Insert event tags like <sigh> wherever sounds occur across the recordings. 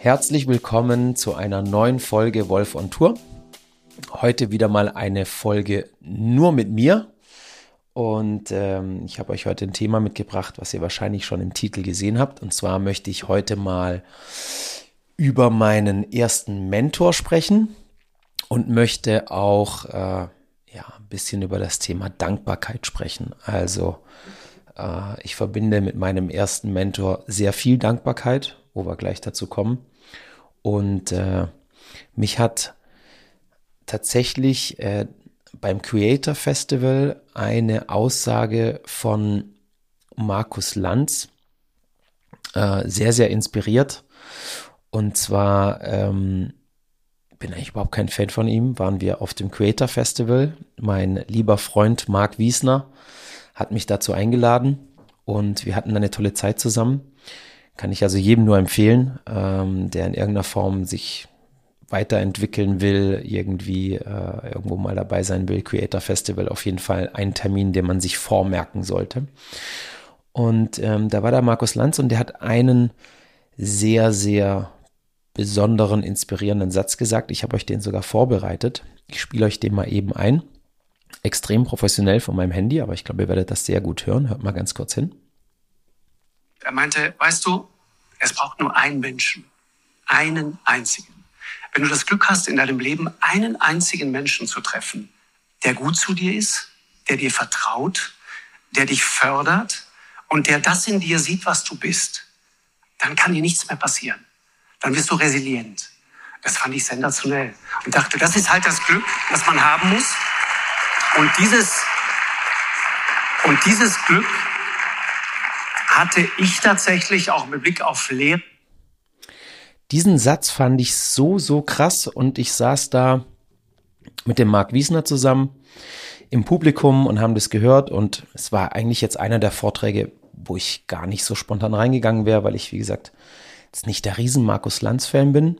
Herzlich willkommen zu einer neuen Folge Wolf on Tour. Heute wieder mal eine Folge nur mit mir. Und ähm, ich habe euch heute ein Thema mitgebracht, was ihr wahrscheinlich schon im Titel gesehen habt. Und zwar möchte ich heute mal über meinen ersten Mentor sprechen und möchte auch äh, ja, ein bisschen über das Thema Dankbarkeit sprechen. Also äh, ich verbinde mit meinem ersten Mentor sehr viel Dankbarkeit, wo wir gleich dazu kommen. Und äh, mich hat tatsächlich äh, beim Creator Festival eine Aussage von Markus Lanz äh, sehr, sehr inspiriert. Und zwar ähm, bin eigentlich überhaupt kein Fan von ihm, waren wir auf dem Creator Festival. Mein lieber Freund Marc Wiesner hat mich dazu eingeladen und wir hatten eine tolle Zeit zusammen. Kann ich also jedem nur empfehlen, ähm, der in irgendeiner Form sich weiterentwickeln will, irgendwie äh, irgendwo mal dabei sein will. Creator Festival auf jeden Fall ein Termin, den man sich vormerken sollte. Und ähm, da war da Markus Lanz und der hat einen sehr, sehr besonderen, inspirierenden Satz gesagt. Ich habe euch den sogar vorbereitet. Ich spiele euch den mal eben ein. Extrem professionell von meinem Handy, aber ich glaube, ihr werdet das sehr gut hören. Hört mal ganz kurz hin. Er meinte, weißt du, es braucht nur einen Menschen, einen einzigen. Wenn du das Glück hast, in deinem Leben einen einzigen Menschen zu treffen, der gut zu dir ist, der dir vertraut, der dich fördert und der das in dir sieht, was du bist, dann kann dir nichts mehr passieren dann wirst du resilient. Das fand ich sensationell und dachte, das ist halt das Glück, das man haben muss. Und dieses, und dieses Glück hatte ich tatsächlich auch mit Blick auf Lehre. Diesen Satz fand ich so, so krass und ich saß da mit dem Marc Wiesner zusammen im Publikum und haben das gehört und es war eigentlich jetzt einer der Vorträge, wo ich gar nicht so spontan reingegangen wäre, weil ich, wie gesagt, jetzt nicht der riesen Markus Lanz-Fan bin.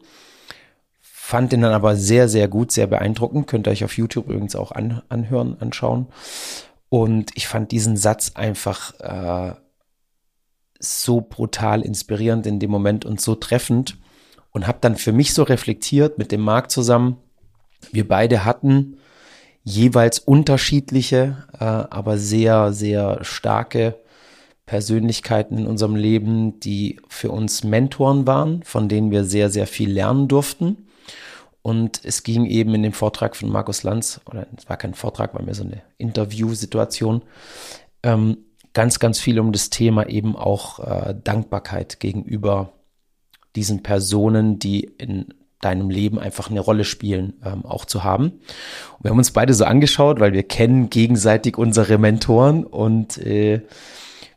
Fand den dann aber sehr, sehr gut, sehr beeindruckend. Könnt ihr euch auf YouTube übrigens auch an, anhören, anschauen. Und ich fand diesen Satz einfach äh, so brutal inspirierend in dem Moment und so treffend und habe dann für mich so reflektiert mit dem Marc zusammen. Wir beide hatten jeweils unterschiedliche, äh, aber sehr, sehr starke Persönlichkeiten in unserem Leben, die für uns Mentoren waren, von denen wir sehr, sehr viel lernen durften. Und es ging eben in dem Vortrag von Markus Lanz, oder es war kein Vortrag, war mehr so eine Interviewsituation, ähm, ganz, ganz viel um das Thema eben auch äh, Dankbarkeit gegenüber diesen Personen, die in deinem Leben einfach eine Rolle spielen, ähm, auch zu haben. Und wir haben uns beide so angeschaut, weil wir kennen gegenseitig unsere Mentoren und äh,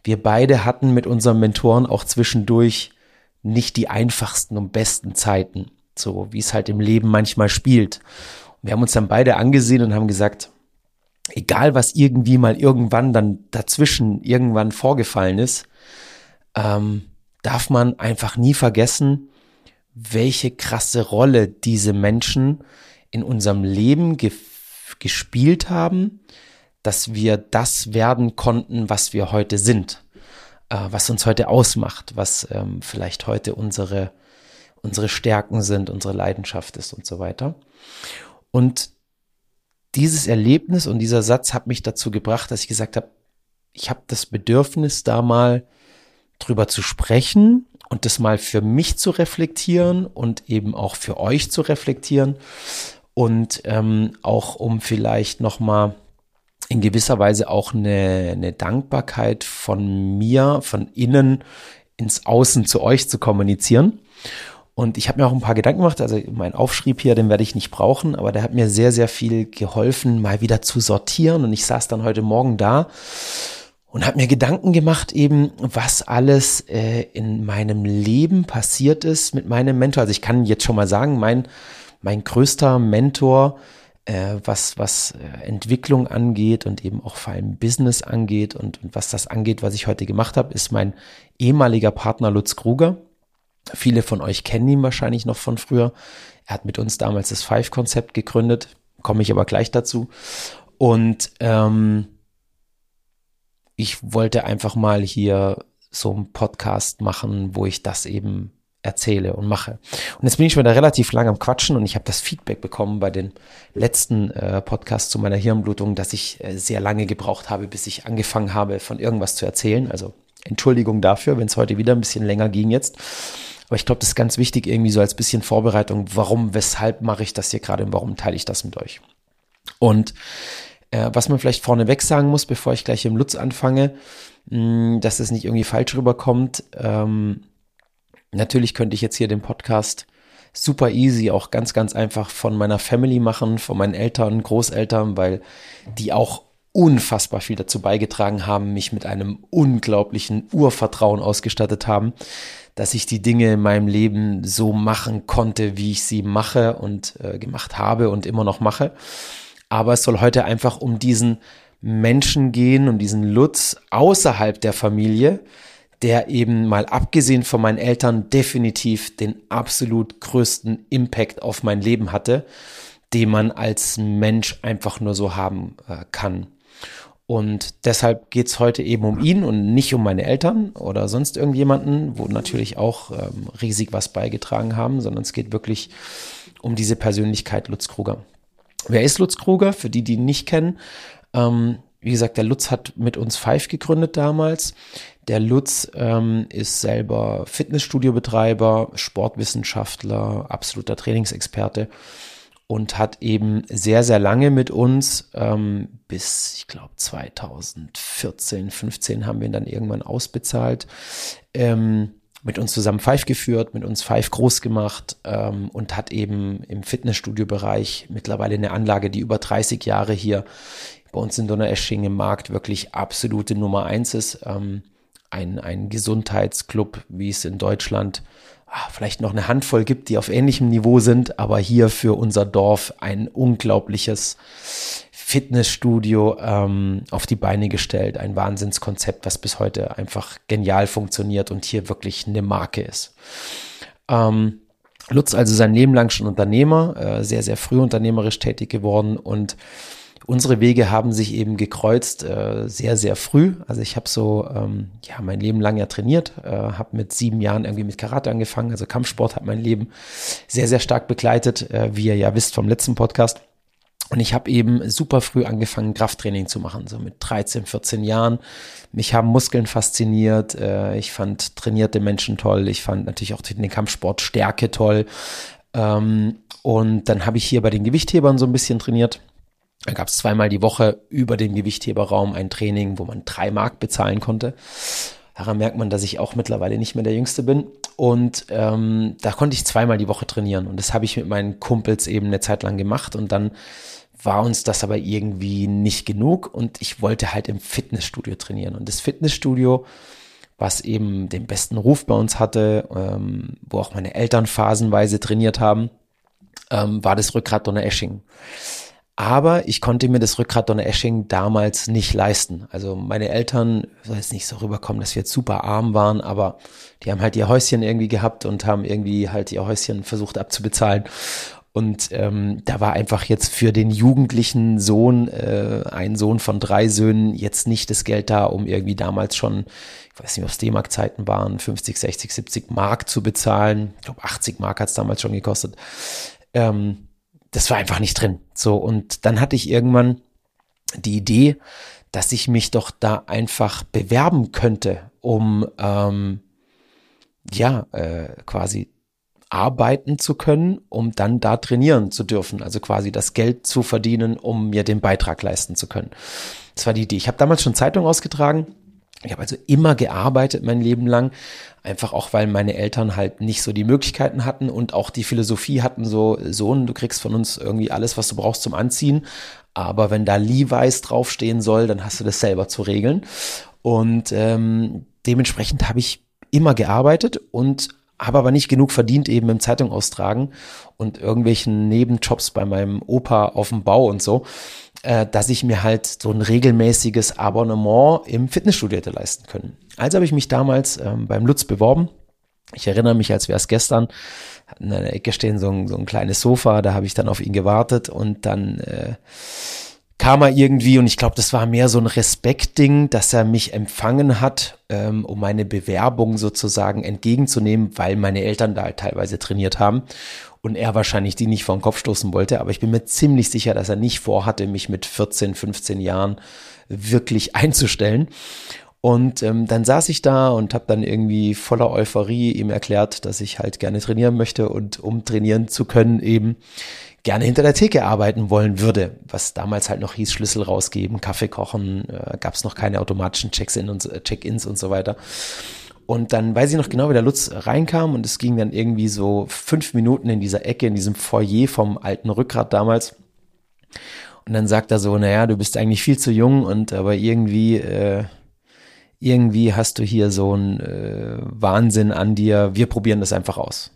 wir beide hatten mit unseren Mentoren auch zwischendurch nicht die einfachsten und besten Zeiten, so wie es halt im Leben manchmal spielt. Und wir haben uns dann beide angesehen und haben gesagt, egal was irgendwie mal irgendwann dann dazwischen irgendwann vorgefallen ist, ähm, darf man einfach nie vergessen, welche krasse Rolle diese Menschen in unserem Leben ge gespielt haben, dass wir das werden konnten, was wir heute sind, äh, was uns heute ausmacht, was ähm, vielleicht heute unsere, unsere Stärken sind, unsere Leidenschaft ist und so weiter. Und dieses Erlebnis und dieser Satz hat mich dazu gebracht, dass ich gesagt habe, ich habe das Bedürfnis, da mal drüber zu sprechen und das mal für mich zu reflektieren und eben auch für euch zu reflektieren und ähm, auch um vielleicht noch mal in gewisser Weise auch eine, eine Dankbarkeit von mir, von innen ins Außen zu euch zu kommunizieren. Und ich habe mir auch ein paar Gedanken gemacht, also mein Aufschrieb hier, den werde ich nicht brauchen, aber der hat mir sehr, sehr viel geholfen, mal wieder zu sortieren. Und ich saß dann heute Morgen da und habe mir Gedanken gemacht, eben was alles äh, in meinem Leben passiert ist mit meinem Mentor. Also ich kann jetzt schon mal sagen, mein, mein größter Mentor äh, was, was äh, Entwicklung angeht und eben auch vor allem Business angeht und, und was das angeht, was ich heute gemacht habe, ist mein ehemaliger Partner Lutz Kruger. Viele von euch kennen ihn wahrscheinlich noch von früher. Er hat mit uns damals das Five-Konzept gegründet, komme ich aber gleich dazu. Und ähm, ich wollte einfach mal hier so einen Podcast machen, wo ich das eben erzähle und mache. Und jetzt bin ich schon wieder relativ lang am Quatschen und ich habe das Feedback bekommen bei den letzten äh, Podcasts zu meiner Hirnblutung, dass ich äh, sehr lange gebraucht habe, bis ich angefangen habe, von irgendwas zu erzählen. Also Entschuldigung dafür, wenn es heute wieder ein bisschen länger ging jetzt. Aber ich glaube, das ist ganz wichtig, irgendwie so als bisschen Vorbereitung, warum, weshalb mache ich das hier gerade und warum teile ich das mit euch. Und äh, was man vielleicht vorneweg sagen muss, bevor ich gleich im Lutz anfange, mh, dass es nicht irgendwie falsch rüberkommt. Ähm, natürlich könnte ich jetzt hier den Podcast super easy, auch ganz, ganz einfach von meiner Family machen, von meinen Eltern, Großeltern, weil die auch unfassbar viel dazu beigetragen haben, mich mit einem unglaublichen Urvertrauen ausgestattet haben, dass ich die Dinge in meinem Leben so machen konnte, wie ich sie mache und äh, gemacht habe und immer noch mache. Aber es soll heute einfach um diesen Menschen gehen, um diesen Lutz außerhalb der Familie, der eben mal abgesehen von meinen Eltern definitiv den absolut größten Impact auf mein Leben hatte, den man als Mensch einfach nur so haben äh, kann. Und deshalb geht's heute eben um ihn und nicht um meine Eltern oder sonst irgendjemanden, wo natürlich auch ähm, riesig was beigetragen haben, sondern es geht wirklich um diese Persönlichkeit Lutz Kruger. Wer ist Lutz Kruger? Für die, die ihn nicht kennen. Ähm, wie gesagt, der Lutz hat mit uns Five gegründet damals. Der Lutz ähm, ist selber Fitnessstudiobetreiber, Sportwissenschaftler, absoluter Trainingsexperte und hat eben sehr, sehr lange mit uns, ähm, bis ich glaube 2014, 15 haben wir ihn dann irgendwann ausbezahlt, ähm, mit uns zusammen Five geführt, mit uns Five groß gemacht ähm, und hat eben im Fitnessstudio-Bereich mittlerweile eine Anlage, die über 30 Jahre hier bei uns in Donaueschingen im Markt wirklich absolute Nummer eins ist. Ähm, ein, ein Gesundheitsclub, wie es in Deutschland ah, vielleicht noch eine Handvoll gibt, die auf ähnlichem Niveau sind, aber hier für unser Dorf ein unglaubliches Fitnessstudio ähm, auf die Beine gestellt. Ein Wahnsinnskonzept, was bis heute einfach genial funktioniert und hier wirklich eine Marke ist. Ähm, Lutz also sein Leben lang schon Unternehmer, äh, sehr, sehr früh unternehmerisch tätig geworden und unsere Wege haben sich eben gekreuzt äh, sehr, sehr früh. Also ich habe so ähm, ja mein Leben lang ja trainiert, äh, habe mit sieben Jahren irgendwie mit Karate angefangen. Also Kampfsport hat mein Leben sehr, sehr stark begleitet, äh, wie ihr ja wisst vom letzten Podcast. Und ich habe eben super früh angefangen, Krafttraining zu machen, so mit 13, 14 Jahren. Mich haben Muskeln fasziniert. Äh, ich fand trainierte Menschen toll. Ich fand natürlich auch den Kampfsport Stärke toll. Ähm, und dann habe ich hier bei den Gewichthebern so ein bisschen trainiert. Da gab es zweimal die Woche über den Gewichtheberraum ein Training, wo man drei Mark bezahlen konnte. Daran merkt man, dass ich auch mittlerweile nicht mehr der Jüngste bin. Und ähm, da konnte ich zweimal die Woche trainieren. Und das habe ich mit meinen Kumpels eben eine Zeit lang gemacht. Und dann war uns das aber irgendwie nicht genug und ich wollte halt im Fitnessstudio trainieren. Und das Fitnessstudio, was eben den besten Ruf bei uns hatte, ähm, wo auch meine Eltern phasenweise trainiert haben, ähm, war das Rückgrat Donner Esching. Aber ich konnte mir das Rückgrat Donner Esching damals nicht leisten. Also meine Eltern, soll jetzt nicht so rüberkommen, dass wir jetzt super arm waren, aber die haben halt ihr Häuschen irgendwie gehabt und haben irgendwie halt ihr Häuschen versucht abzubezahlen. Und ähm, da war einfach jetzt für den jugendlichen Sohn, äh, ein Sohn von drei Söhnen, jetzt nicht das Geld da, um irgendwie damals schon, ich weiß nicht, ob es D-Mark-Zeiten waren, 50, 60, 70 Mark zu bezahlen. Ich glaube, 80 Mark hat es damals schon gekostet. Ähm, das war einfach nicht drin. So, und dann hatte ich irgendwann die Idee, dass ich mich doch da einfach bewerben könnte, um ähm, ja, äh, quasi arbeiten zu können, um dann da trainieren zu dürfen. Also quasi das Geld zu verdienen, um mir den Beitrag leisten zu können. Das war die Idee. Ich habe damals schon Zeitung ausgetragen. Ich habe also immer gearbeitet mein Leben lang, einfach auch weil meine Eltern halt nicht so die Möglichkeiten hatten und auch die Philosophie hatten so Sohn, du kriegst von uns irgendwie alles, was du brauchst zum Anziehen, aber wenn da Levi's draufstehen soll, dann hast du das selber zu regeln. Und ähm, dementsprechend habe ich immer gearbeitet und habe aber nicht genug verdient eben im Zeitung austragen und irgendwelchen Nebenjobs bei meinem Opa auf dem Bau und so, äh, dass ich mir halt so ein regelmäßiges Abonnement im Fitnessstudio hätte leisten können. Also habe ich mich damals ähm, beim Lutz beworben. Ich erinnere mich, als wäre es gestern, in einer Ecke stehen so ein, so ein kleines Sofa, da habe ich dann auf ihn gewartet und dann äh, kam er irgendwie und ich glaube, das war mehr so ein Respektding, dass er mich empfangen hat, ähm, um meine Bewerbung sozusagen entgegenzunehmen, weil meine Eltern da halt teilweise trainiert haben und er wahrscheinlich die nicht vor den Kopf stoßen wollte. Aber ich bin mir ziemlich sicher, dass er nicht vorhatte, mich mit 14, 15 Jahren wirklich <laughs> einzustellen. Und ähm, dann saß ich da und habe dann irgendwie voller Euphorie ihm erklärt, dass ich halt gerne trainieren möchte und um trainieren zu können eben gerne hinter der Theke arbeiten wollen würde, was damals halt noch hieß, Schlüssel rausgeben, Kaffee kochen, äh, gab es noch keine automatischen und äh, Check-ins und so weiter. Und dann weiß ich noch genau, wie der Lutz reinkam und es ging dann irgendwie so fünf Minuten in dieser Ecke, in diesem Foyer vom alten Rückgrat damals. Und dann sagt er so, naja, du bist eigentlich viel zu jung und aber irgendwie, äh, irgendwie hast du hier so einen äh, Wahnsinn an dir. Wir probieren das einfach aus.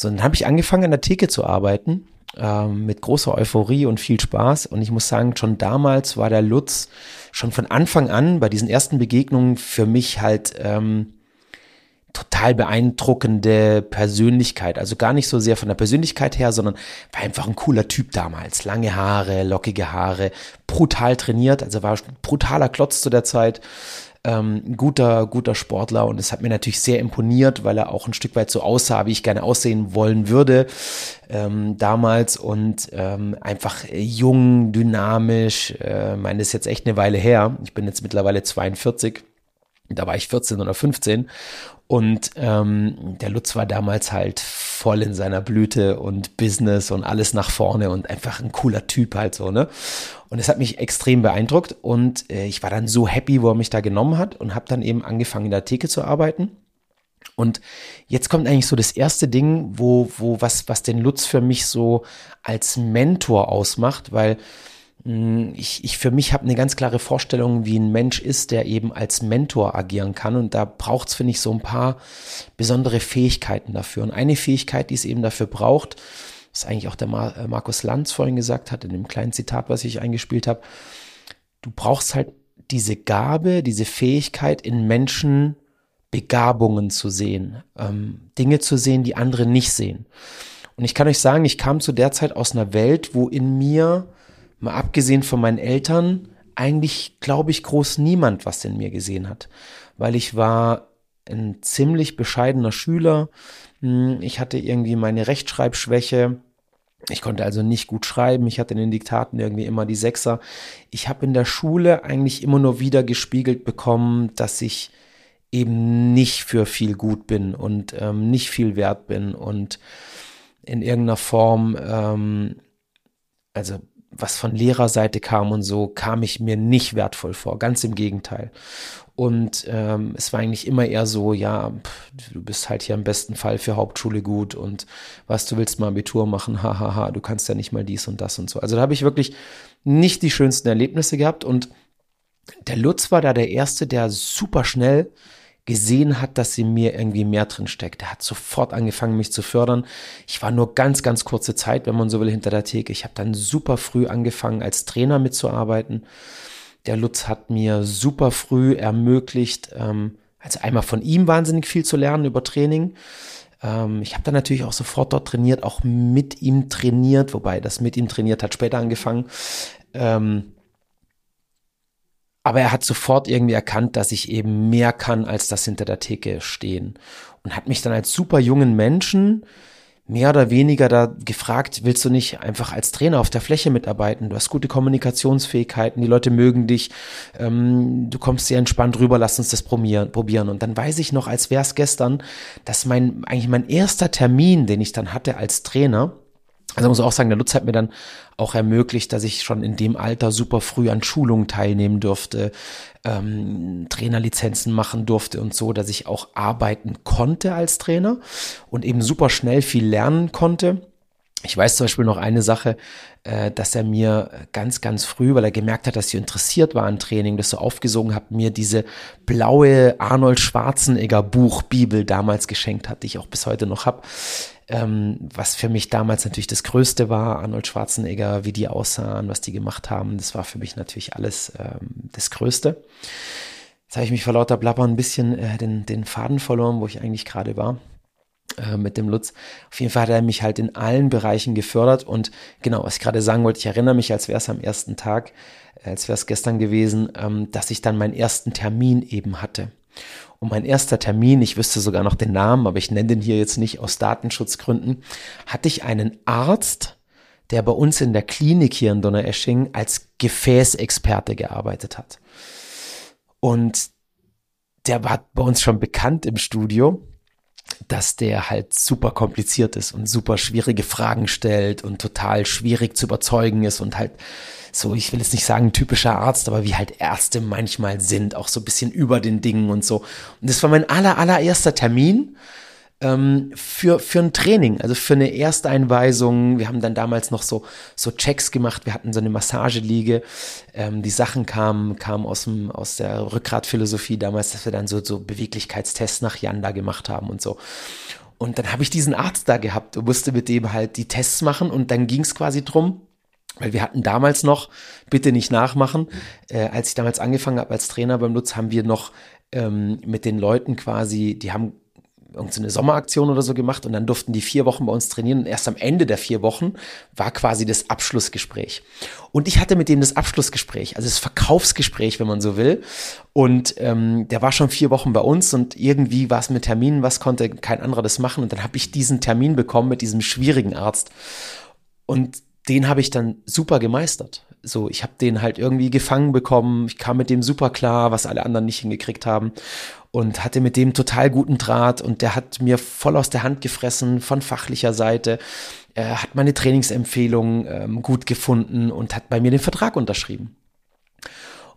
So, dann habe ich angefangen an der Theke zu arbeiten, ähm, mit großer Euphorie und viel Spaß. Und ich muss sagen, schon damals war der Lutz schon von Anfang an bei diesen ersten Begegnungen für mich halt ähm, total beeindruckende Persönlichkeit. Also gar nicht so sehr von der Persönlichkeit her, sondern war einfach ein cooler Typ damals. Lange Haare, lockige Haare, brutal trainiert, also war brutaler Klotz zu der Zeit ähm, guter, guter Sportler und es hat mir natürlich sehr imponiert, weil er auch ein Stück weit so aussah, wie ich gerne aussehen wollen würde ähm, damals und ähm, einfach jung, dynamisch. Äh, meine, das ist jetzt echt eine Weile her. Ich bin jetzt mittlerweile 42 da war ich 14 oder 15 und ähm, der Lutz war damals halt voll in seiner Blüte und Business und alles nach vorne und einfach ein cooler Typ halt so, ne? Und es hat mich extrem beeindruckt und äh, ich war dann so happy, wo er mich da genommen hat und habe dann eben angefangen in der Theke zu arbeiten. Und jetzt kommt eigentlich so das erste Ding, wo, wo was, was den Lutz für mich so als Mentor ausmacht, weil ich, ich für mich habe eine ganz klare Vorstellung, wie ein Mensch ist, der eben als Mentor agieren kann. Und da braucht es, finde ich, so ein paar besondere Fähigkeiten dafür. Und eine Fähigkeit, die es eben dafür braucht, was eigentlich auch der Mar äh, Markus Lanz vorhin gesagt hat, in dem kleinen Zitat, was ich eingespielt habe, du brauchst halt diese Gabe, diese Fähigkeit in Menschen Begabungen zu sehen, ähm, Dinge zu sehen, die andere nicht sehen. Und ich kann euch sagen, ich kam zu der Zeit aus einer Welt, wo in mir mal abgesehen von meinen Eltern, eigentlich, glaube ich, groß niemand was in mir gesehen hat. Weil ich war ein ziemlich bescheidener Schüler. Hm, ich hatte irgendwie meine Rechtschreibschwäche. Ich konnte also nicht gut schreiben. Ich hatte in den Diktaten irgendwie immer die Sechser. Ich habe in der Schule eigentlich immer nur wieder gespiegelt bekommen, dass ich eben nicht für viel gut bin und ähm, nicht viel wert bin und in irgendeiner Form, ähm, also was von Lehrerseite kam und so, kam ich mir nicht wertvoll vor. Ganz im Gegenteil. Und ähm, es war eigentlich immer eher so, ja, pff, du bist halt hier im besten Fall für Hauptschule gut und was, du willst mal Abitur machen, hahaha, ha, ha, du kannst ja nicht mal dies und das und so. Also da habe ich wirklich nicht die schönsten Erlebnisse gehabt und der Lutz war da der Erste, der super schnell gesehen hat, dass sie mir irgendwie mehr drin steckt. Er hat sofort angefangen, mich zu fördern. Ich war nur ganz, ganz kurze Zeit, wenn man so will, hinter der Theke. Ich habe dann super früh angefangen, als Trainer mitzuarbeiten. Der Lutz hat mir super früh ermöglicht, ähm, also einmal von ihm wahnsinnig viel zu lernen über Training. Ähm, ich habe dann natürlich auch sofort dort trainiert, auch mit ihm trainiert, wobei das mit ihm trainiert hat später angefangen. Ähm, aber er hat sofort irgendwie erkannt, dass ich eben mehr kann, als das hinter der Theke stehen. Und hat mich dann als super jungen Menschen mehr oder weniger da gefragt, willst du nicht einfach als Trainer auf der Fläche mitarbeiten? Du hast gute Kommunikationsfähigkeiten, die Leute mögen dich, ähm, du kommst sehr entspannt rüber, lass uns das probieren. Und dann weiß ich noch, als wäre es gestern, dass mein, eigentlich mein erster Termin, den ich dann hatte als Trainer, also muss auch sagen, der Lutz hat mir dann auch ermöglicht, dass ich schon in dem Alter super früh an Schulungen teilnehmen durfte, ähm, Trainerlizenzen machen durfte und so, dass ich auch arbeiten konnte als Trainer und eben super schnell viel lernen konnte. Ich weiß zum Beispiel noch eine Sache, äh, dass er mir ganz, ganz früh, weil er gemerkt hat, dass ich interessiert war an Training, das so aufgesogen habe, mir diese blaue Arnold Schwarzenegger Buchbibel damals geschenkt hat, die ich auch bis heute noch habe ähm, was für mich damals natürlich das Größte war, Arnold Schwarzenegger, wie die aussahen, was die gemacht haben, das war für mich natürlich alles ähm, das Größte. Jetzt habe ich mich vor lauter Blabbern ein bisschen äh, den, den Faden verloren, wo ich eigentlich gerade war. äh, mit dem Lutz. Auf jeden Fall hat er mich halt in allen Bereichen gefördert und genau, was ich gerade sagen wollte, ich erinnere mich, als wäre es am ersten Tag, äh, als wäre es gestern gewesen, ähm, dass ich dann meinen ersten Termin eben hatte. Und mein erster Termin, ich wüsste sogar noch den Namen, aber ich nenne den hier jetzt nicht aus Datenschutzgründen, hatte ich einen Arzt, der bei uns in der Klinik hier in Donaueschingen als Gefäßexperte gearbeitet hat. Und der war bei uns schon bekannt im Studio, dass der halt super kompliziert ist und super schwierige Fragen stellt und total schwierig zu überzeugen ist und halt so, ich will jetzt nicht sagen typischer Arzt, aber wie halt Ärzte manchmal sind, auch so ein bisschen über den Dingen und so. Und das war mein aller, allererster Termin ähm, für, für ein Training, also für eine Ersteinweisung. Wir haben dann damals noch so, so Checks gemacht. Wir hatten so eine Massageliege. Ähm, die Sachen kamen, kamen aus, dem, aus der Rückgratphilosophie damals, dass wir dann so, so Beweglichkeitstests nach Yanda gemacht haben und so. Und dann habe ich diesen Arzt da gehabt und musste mit dem halt die Tests machen und dann ging es quasi drum, weil wir hatten damals noch, bitte nicht nachmachen, äh, als ich damals angefangen habe als Trainer beim Lutz, haben wir noch ähm, mit den Leuten quasi, die haben irgendeine Sommeraktion oder so gemacht und dann durften die vier Wochen bei uns trainieren und erst am Ende der vier Wochen war quasi das Abschlussgespräch. Und ich hatte mit dem das Abschlussgespräch, also das Verkaufsgespräch, wenn man so will. Und ähm, der war schon vier Wochen bei uns und irgendwie war es mit Terminen, was konnte kein anderer das machen. Und dann habe ich diesen Termin bekommen mit diesem schwierigen Arzt. Und den habe ich dann super gemeistert. So, ich habe den halt irgendwie gefangen bekommen. Ich kam mit dem super klar, was alle anderen nicht hingekriegt haben und hatte mit dem total guten Draht und der hat mir voll aus der Hand gefressen von fachlicher Seite. Er hat meine Trainingsempfehlungen ähm, gut gefunden und hat bei mir den Vertrag unterschrieben.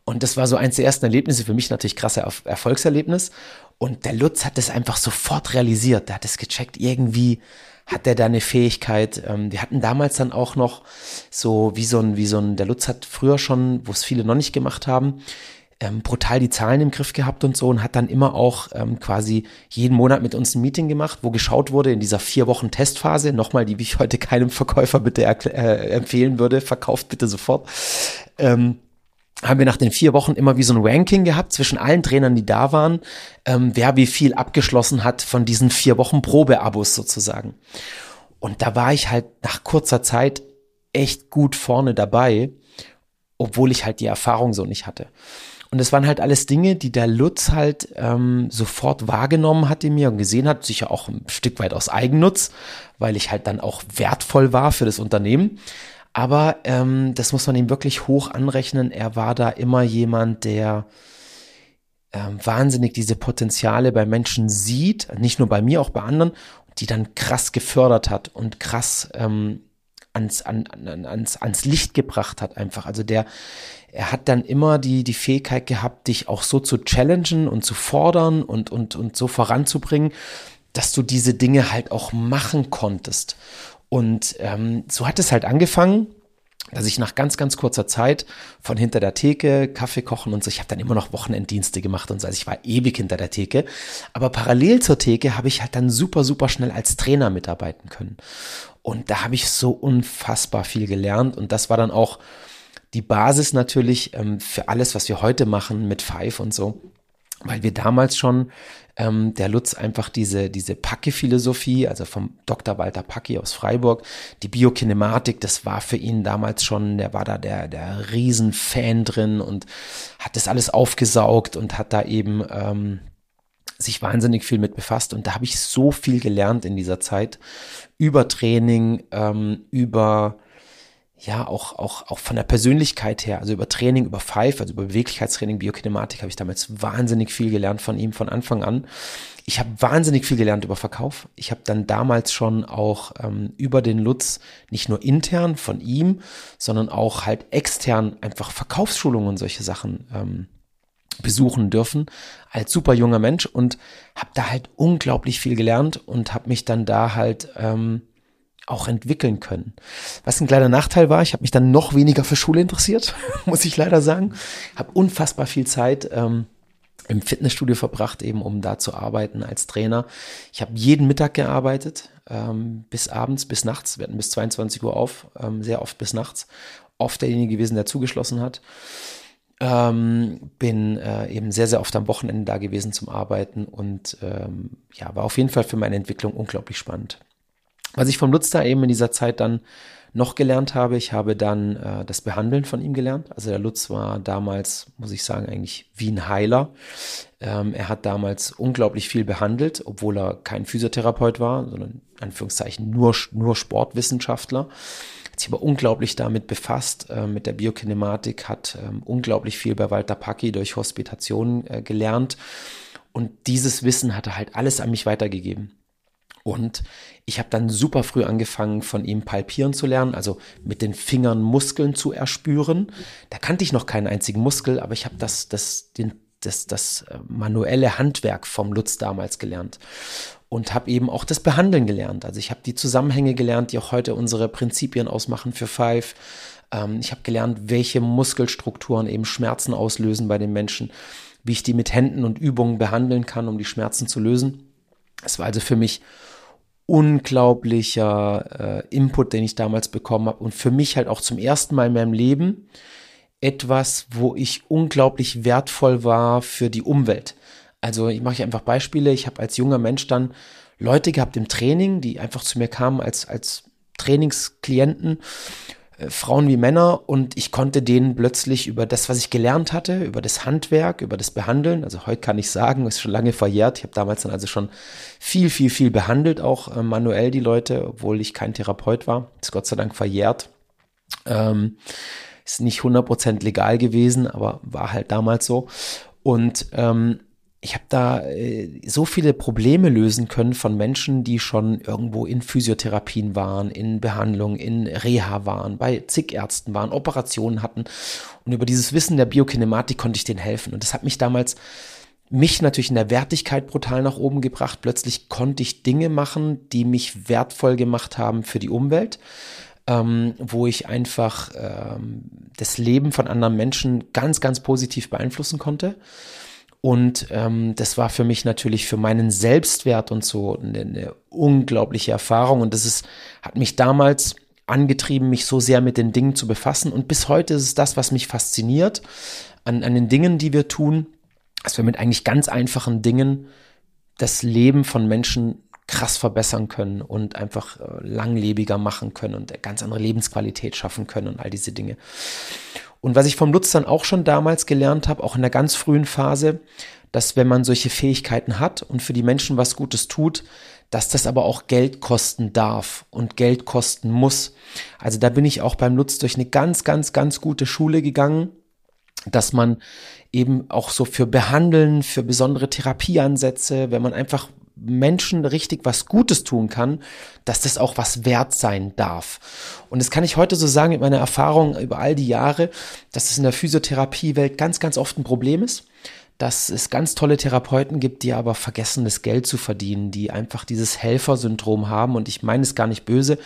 Und das war so eins der ersten Erlebnisse, für mich natürlich krasse Erfolgserlebnis. Und der Lutz hat das einfach sofort realisiert. Der hat es gecheckt. Irgendwie hat er da eine Fähigkeit. Ähm, wir hatten damals dann auch noch so wie so ein, wie so ein, der Lutz hat früher schon, wo es viele noch nicht gemacht haben, ähm, brutal die Zahlen im Griff gehabt und so und hat dann immer auch ähm, quasi jeden Monat mit uns ein Meeting gemacht, wo geschaut wurde in dieser vier Wochen Testphase, nochmal, die ich heute keinem Verkäufer bitte äh, empfehlen würde, verkauft bitte sofort. Ähm, haben wir nach den vier Wochen immer wie so ein Ranking gehabt zwischen allen Trainern, die da waren, ähm, wer wie viel abgeschlossen hat von diesen vier Wochen Probeabos sozusagen. Und da war ich halt nach kurzer Zeit echt gut vorne dabei, obwohl ich halt die Erfahrung so nicht hatte. Und es waren halt alles Dinge, die der Lutz halt ähm, sofort wahrgenommen hat in mir und gesehen hat, sicher auch ein Stück weit aus Eigennutz, weil ich halt dann auch wertvoll war für das Unternehmen. Aber ähm, das muss man ihm wirklich hoch anrechnen. Er war da immer jemand, der ähm, wahnsinnig diese Potenziale bei Menschen sieht, nicht nur bei mir, auch bei anderen, die dann krass gefördert hat und krass ähm, ans, an, an, ans, ans Licht gebracht hat einfach. Also der, er hat dann immer die, die Fähigkeit gehabt, dich auch so zu challengen und zu fordern und, und, und so voranzubringen, dass du diese Dinge halt auch machen konntest. Und ähm, so hat es halt angefangen, dass ich nach ganz, ganz kurzer Zeit von hinter der Theke Kaffee kochen und so, ich habe dann immer noch Wochenenddienste gemacht und so, also ich war ewig hinter der Theke. Aber parallel zur Theke habe ich halt dann super, super schnell als Trainer mitarbeiten können. Und da habe ich so unfassbar viel gelernt und das war dann auch die Basis natürlich ähm, für alles, was wir heute machen mit Five und so, weil wir damals schon ähm, der Lutz einfach diese, diese Packe-Philosophie, also vom Dr. Walter Packe aus Freiburg, die Biokinematik, das war für ihn damals schon, der war da der, der Riesenfan drin und hat das alles aufgesaugt und hat da eben ähm, sich wahnsinnig viel mit befasst und da habe ich so viel gelernt in dieser Zeit über Training, ähm, über ja, auch, auch, auch von der Persönlichkeit her, also über Training, über Five, also über Beweglichkeitstraining, Biokinematik, habe ich damals wahnsinnig viel gelernt von ihm von Anfang an. Ich habe wahnsinnig viel gelernt über Verkauf. Ich habe dann damals schon auch ähm, über den Lutz nicht nur intern von ihm, sondern auch halt extern einfach Verkaufsschulungen und solche Sachen ähm, besuchen dürfen als super junger Mensch und habe da halt unglaublich viel gelernt und habe mich dann da halt ähm, auch entwickeln können. Was ein kleiner Nachteil war, ich habe mich dann noch weniger für Schule interessiert, <laughs> muss ich leider sagen. Habe unfassbar viel Zeit ähm, im Fitnessstudio verbracht, eben um da zu arbeiten als Trainer. Ich habe jeden Mittag gearbeitet, ähm, bis abends, bis nachts. Wir hatten bis 22 Uhr auf, ähm, sehr oft bis nachts. Oft derjenige gewesen, der zugeschlossen hat. Ähm, bin äh, eben sehr, sehr oft am Wochenende da gewesen zum Arbeiten und ähm, ja, war auf jeden Fall für meine Entwicklung unglaublich spannend. Was ich vom Lutz da eben in dieser Zeit dann noch gelernt habe, ich habe dann äh, das Behandeln von ihm gelernt. Also der Lutz war damals, muss ich sagen, eigentlich wie ein Heiler. Ähm, er hat damals unglaublich viel behandelt, obwohl er kein Physiotherapeut war, sondern Anführungszeichen nur, nur Sportwissenschaftler sich aber unglaublich damit befasst, äh, mit der Biokinematik, hat ähm, unglaublich viel bei Walter Packi durch Hospitation äh, gelernt. Und dieses Wissen hat er halt alles an mich weitergegeben. Und ich habe dann super früh angefangen, von ihm palpieren zu lernen, also mit den Fingern Muskeln zu erspüren. Da kannte ich noch keinen einzigen Muskel, aber ich habe das, das, das, das äh, manuelle Handwerk vom Lutz damals gelernt und habe eben auch das Behandeln gelernt. Also ich habe die Zusammenhänge gelernt, die auch heute unsere Prinzipien ausmachen für Five. Ähm, ich habe gelernt, welche Muskelstrukturen eben Schmerzen auslösen bei den Menschen, wie ich die mit Händen und Übungen behandeln kann, um die Schmerzen zu lösen. Es war also für mich unglaublicher äh, Input, den ich damals bekommen habe und für mich halt auch zum ersten Mal in meinem Leben etwas, wo ich unglaublich wertvoll war für die Umwelt. Also ich mache einfach Beispiele. Ich habe als junger Mensch dann Leute gehabt im Training, die einfach zu mir kamen als, als Trainingsklienten, Frauen wie Männer, und ich konnte denen plötzlich über das, was ich gelernt hatte, über das Handwerk, über das Behandeln, also heute kann ich sagen, ist schon lange verjährt. Ich habe damals dann also schon viel, viel, viel behandelt, auch äh, manuell die Leute, obwohl ich kein Therapeut war. Ist Gott sei Dank verjährt. Ähm, ist nicht 100% legal gewesen, aber war halt damals so. Und ähm, ich habe da äh, so viele Probleme lösen können von Menschen, die schon irgendwo in Physiotherapien waren, in Behandlung, in Reha waren, bei zig Ärzten waren, Operationen hatten. Und über dieses Wissen der Biokinematik konnte ich denen helfen. Und das hat mich damals, mich natürlich in der Wertigkeit brutal nach oben gebracht. Plötzlich konnte ich Dinge machen, die mich wertvoll gemacht haben für die Umwelt. Ähm, wo ich einfach ähm, das Leben von anderen Menschen ganz, ganz positiv beeinflussen konnte. Und ähm, das war für mich natürlich für meinen Selbstwert und so eine, eine unglaubliche Erfahrung. Und das ist, hat mich damals angetrieben, mich so sehr mit den Dingen zu befassen. Und bis heute ist es das, was mich fasziniert an, an den Dingen, die wir tun, dass wir mit eigentlich ganz einfachen Dingen das Leben von Menschen krass verbessern können und einfach äh, langlebiger machen können und eine ganz andere Lebensqualität schaffen können und all diese Dinge. Und was ich vom Lutz dann auch schon damals gelernt habe, auch in der ganz frühen Phase, dass wenn man solche Fähigkeiten hat und für die Menschen was Gutes tut, dass das aber auch Geld kosten darf und Geld kosten muss. Also da bin ich auch beim Lutz durch eine ganz, ganz, ganz gute Schule gegangen, dass man eben auch so für Behandeln, für besondere Therapieansätze, wenn man einfach Menschen richtig was Gutes tun kann, dass das auch was wert sein darf. Und das kann ich heute so sagen mit meiner Erfahrung über all die Jahre, dass es in der Physiotherapiewelt ganz, ganz oft ein Problem ist, dass es ganz tolle Therapeuten gibt, die aber vergessen, das Geld zu verdienen, die einfach dieses Helfersyndrom haben. Und ich meine es gar nicht böse.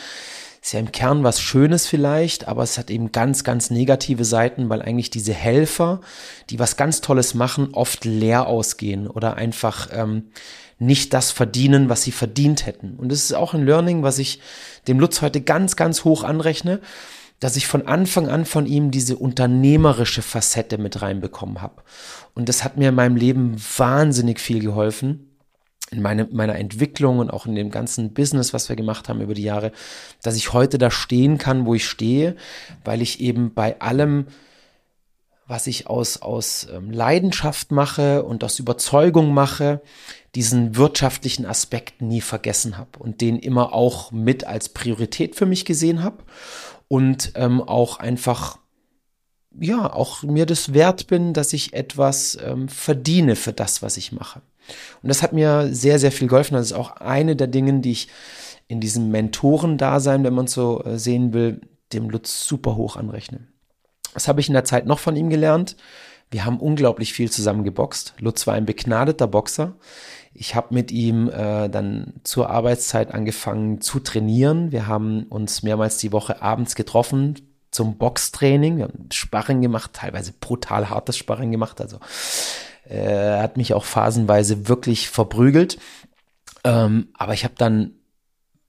Ist ja im Kern was Schönes vielleicht, aber es hat eben ganz, ganz negative Seiten, weil eigentlich diese Helfer, die was ganz Tolles machen, oft leer ausgehen oder einfach ähm, nicht das verdienen, was sie verdient hätten. Und das ist auch ein Learning, was ich dem Lutz heute ganz, ganz hoch anrechne, dass ich von Anfang an von ihm diese unternehmerische Facette mit reinbekommen habe. Und das hat mir in meinem Leben wahnsinnig viel geholfen in meine, meiner Entwicklung und auch in dem ganzen Business, was wir gemacht haben über die Jahre, dass ich heute da stehen kann, wo ich stehe, weil ich eben bei allem, was ich aus, aus ähm, Leidenschaft mache und aus Überzeugung mache, diesen wirtschaftlichen Aspekt nie vergessen habe und den immer auch mit als Priorität für mich gesehen habe und ähm, auch einfach ja auch mir das wert bin, dass ich etwas ähm, verdiene für das, was ich mache. Und das hat mir sehr sehr viel geholfen. Das ist auch eine der Dinge, die ich in diesem Mentorendasein, wenn man so äh, sehen will, dem Lutz super hoch anrechne. Was habe ich in der Zeit noch von ihm gelernt? Wir haben unglaublich viel zusammen geboxt. Lutz war ein begnadeter Boxer. Ich habe mit ihm äh, dann zur Arbeitszeit angefangen zu trainieren. Wir haben uns mehrmals die Woche abends getroffen zum Boxtraining. Wir haben Sparring gemacht, teilweise brutal hartes Sparring gemacht. Also äh, hat mich auch phasenweise wirklich verprügelt. Ähm, aber ich habe dann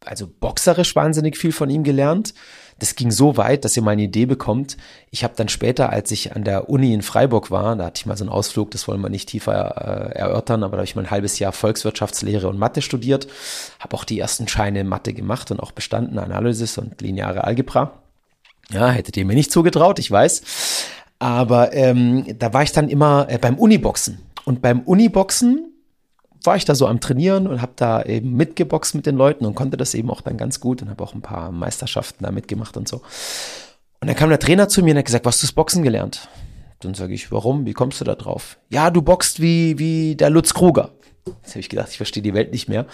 also boxerisch wahnsinnig viel von ihm gelernt. Das ging so weit, dass ihr mal eine Idee bekommt. Ich habe dann später, als ich an der Uni in Freiburg war, da hatte ich mal so einen Ausflug, das wollen wir nicht tiefer äh, erörtern, aber da habe ich mal ein halbes Jahr Volkswirtschaftslehre und Mathe studiert, habe auch die ersten Scheine Mathe gemacht und auch bestanden, Analysis und lineare Algebra. Ja, hättet ihr mir nicht zugetraut, ich weiß. Aber ähm, da war ich dann immer äh, beim Uniboxen. Und beim Uniboxen war ich da so am Trainieren und habe da eben mitgeboxt mit den Leuten und konnte das eben auch dann ganz gut und habe auch ein paar Meisterschaften da mitgemacht und so. Und dann kam der Trainer zu mir und hat gesagt, was du das Boxen gelernt? Dann sage ich, warum? Wie kommst du da drauf? Ja, du boxt wie, wie der Lutz Kruger. Jetzt habe ich gedacht, ich verstehe die Welt nicht mehr.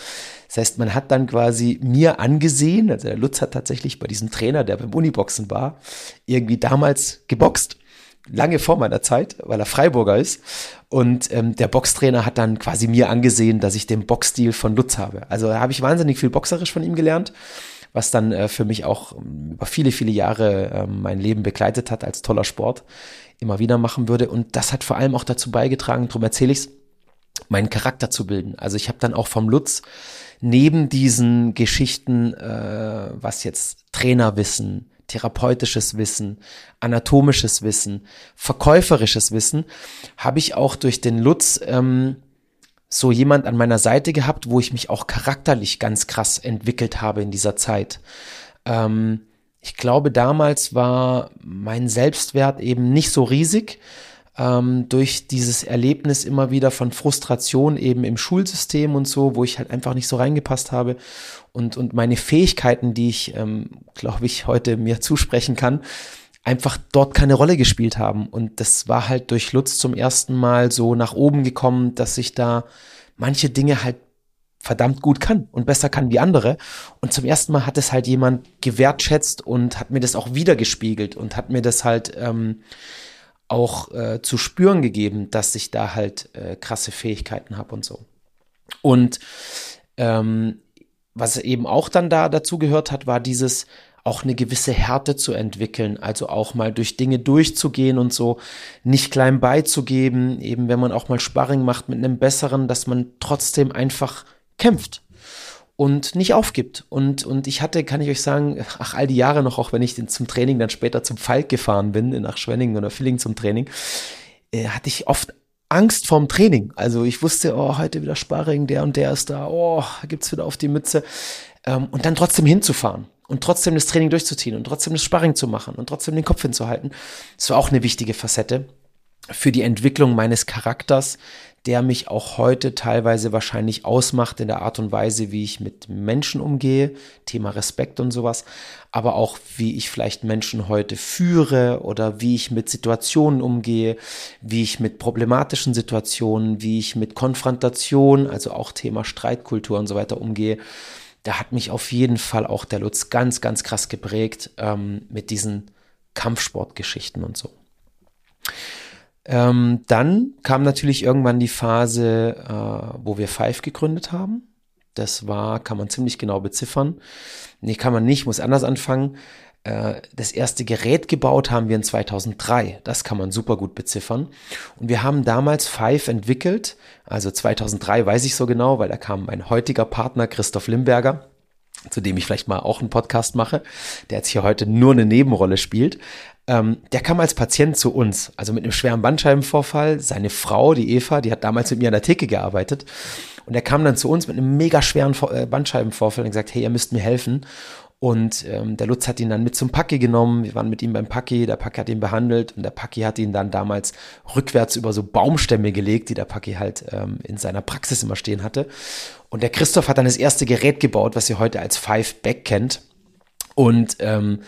Das heißt, man hat dann quasi mir angesehen, also der Lutz hat tatsächlich bei diesem Trainer, der beim Uniboxen war, irgendwie damals geboxt lange vor meiner Zeit, weil er Freiburger ist. Und ähm, der Boxtrainer hat dann quasi mir angesehen, dass ich den Boxstil von Lutz habe. Also da habe ich wahnsinnig viel boxerisch von ihm gelernt, was dann äh, für mich auch ähm, über viele, viele Jahre äh, mein Leben begleitet hat als toller Sport, immer wieder machen würde. Und das hat vor allem auch dazu beigetragen, darum erzähle ich's, meinen Charakter zu bilden. Also ich habe dann auch vom Lutz neben diesen Geschichten, äh, was jetzt Trainerwissen, therapeutisches Wissen, anatomisches Wissen, verkäuferisches Wissen, habe ich auch durch den Lutz ähm, so jemand an meiner Seite gehabt, wo ich mich auch charakterlich ganz krass entwickelt habe in dieser Zeit. Ähm, ich glaube, damals war mein Selbstwert eben nicht so riesig ähm, durch dieses Erlebnis immer wieder von Frustration eben im Schulsystem und so, wo ich halt einfach nicht so reingepasst habe und, und meine Fähigkeiten, die ich, ähm, glaube ich, heute mir zusprechen kann, einfach dort keine Rolle gespielt haben. Und das war halt durch Lutz zum ersten Mal so nach oben gekommen, dass ich da manche Dinge halt verdammt gut kann und besser kann wie andere. Und zum ersten Mal hat es halt jemand gewertschätzt und hat mir das auch wiedergespiegelt und hat mir das halt ähm, auch äh, zu spüren gegeben, dass ich da halt äh, krasse Fähigkeiten habe und so. Und ähm, was eben auch dann da dazu gehört hat, war dieses auch eine gewisse Härte zu entwickeln, also auch mal durch Dinge durchzugehen und so nicht klein beizugeben, eben wenn man auch mal Sparring macht mit einem besseren, dass man trotzdem einfach kämpft und nicht aufgibt. Und, und ich hatte, kann ich euch sagen, ach, all die Jahre noch, auch wenn ich zum Training dann später zum Falk gefahren bin, nach Schwenningen oder Filling zum Training, äh, hatte ich oft Angst vorm Training. Also ich wusste, oh, heute wieder Sparring, der und der ist da, oh, gibt's wieder auf die Mütze. Ähm, und dann trotzdem hinzufahren und trotzdem das Training durchzuziehen und trotzdem das Sparring zu machen und trotzdem den Kopf hinzuhalten. Das war auch eine wichtige Facette für die Entwicklung meines Charakters, der mich auch heute teilweise wahrscheinlich ausmacht in der Art und Weise, wie ich mit Menschen umgehe, Thema Respekt und sowas, aber auch wie ich vielleicht Menschen heute führe oder wie ich mit Situationen umgehe, wie ich mit problematischen Situationen, wie ich mit Konfrontation, also auch Thema Streitkultur und so weiter umgehe. Da hat mich auf jeden Fall auch der Lutz ganz, ganz krass geprägt ähm, mit diesen Kampfsportgeschichten und so. Ähm, dann kam natürlich irgendwann die Phase, äh, wo wir Five gegründet haben. Das war, kann man ziemlich genau beziffern. Nee, kann man nicht, muss anders anfangen. Äh, das erste Gerät gebaut haben wir in 2003. Das kann man super gut beziffern. Und wir haben damals Five entwickelt. Also 2003 weiß ich so genau, weil da kam mein heutiger Partner Christoph Limberger zu dem ich vielleicht mal auch einen Podcast mache, der jetzt hier heute nur eine Nebenrolle spielt. Ähm, der kam als Patient zu uns, also mit einem schweren Bandscheibenvorfall. Seine Frau, die Eva, die hat damals mit mir an der Theke gearbeitet. Und er kam dann zu uns mit einem mega schweren äh, Bandscheibenvorfall und gesagt, hey, ihr müsst mir helfen. Und ähm, der Lutz hat ihn dann mit zum Paki genommen. Wir waren mit ihm beim Paki. Der Paki hat ihn behandelt und der Paki hat ihn dann damals rückwärts über so Baumstämme gelegt, die der Paki halt ähm, in seiner Praxis immer stehen hatte. Und der Christoph hat dann das erste Gerät gebaut, was ihr heute als Five Back kennt. Und ähm,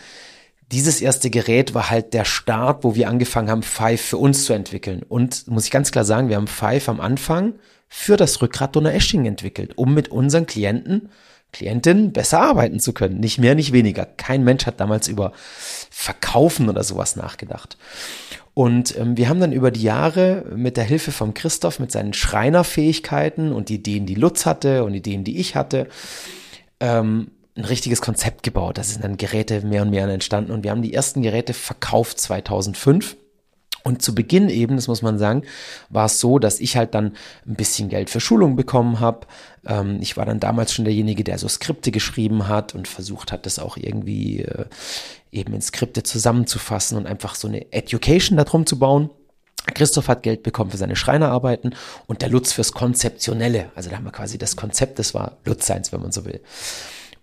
dieses erste Gerät war halt der Start, wo wir angefangen haben, Five für uns zu entwickeln. Und muss ich ganz klar sagen, wir haben Five am Anfang für das Rückgrat Donner Esching entwickelt, um mit unseren Klienten, Klientinnen besser arbeiten zu können. Nicht mehr, nicht weniger. Kein Mensch hat damals über Verkaufen oder sowas nachgedacht. Und ähm, wir haben dann über die Jahre mit der Hilfe von Christoph, mit seinen Schreinerfähigkeiten und Ideen, die Lutz hatte und Ideen, die ich hatte, ähm, ein richtiges Konzept gebaut. Da sind dann Geräte mehr und mehr entstanden und wir haben die ersten Geräte verkauft 2005. Und zu Beginn eben, das muss man sagen, war es so, dass ich halt dann ein bisschen Geld für Schulung bekommen habe. Ähm, ich war dann damals schon derjenige, der so Skripte geschrieben hat und versucht hat, das auch irgendwie äh, eben in Skripte zusammenzufassen und einfach so eine Education darum zu bauen. Christoph hat Geld bekommen für seine Schreinerarbeiten und der Lutz fürs Konzeptionelle. Also da haben wir quasi das Konzept, das war Lutz seins, wenn man so will.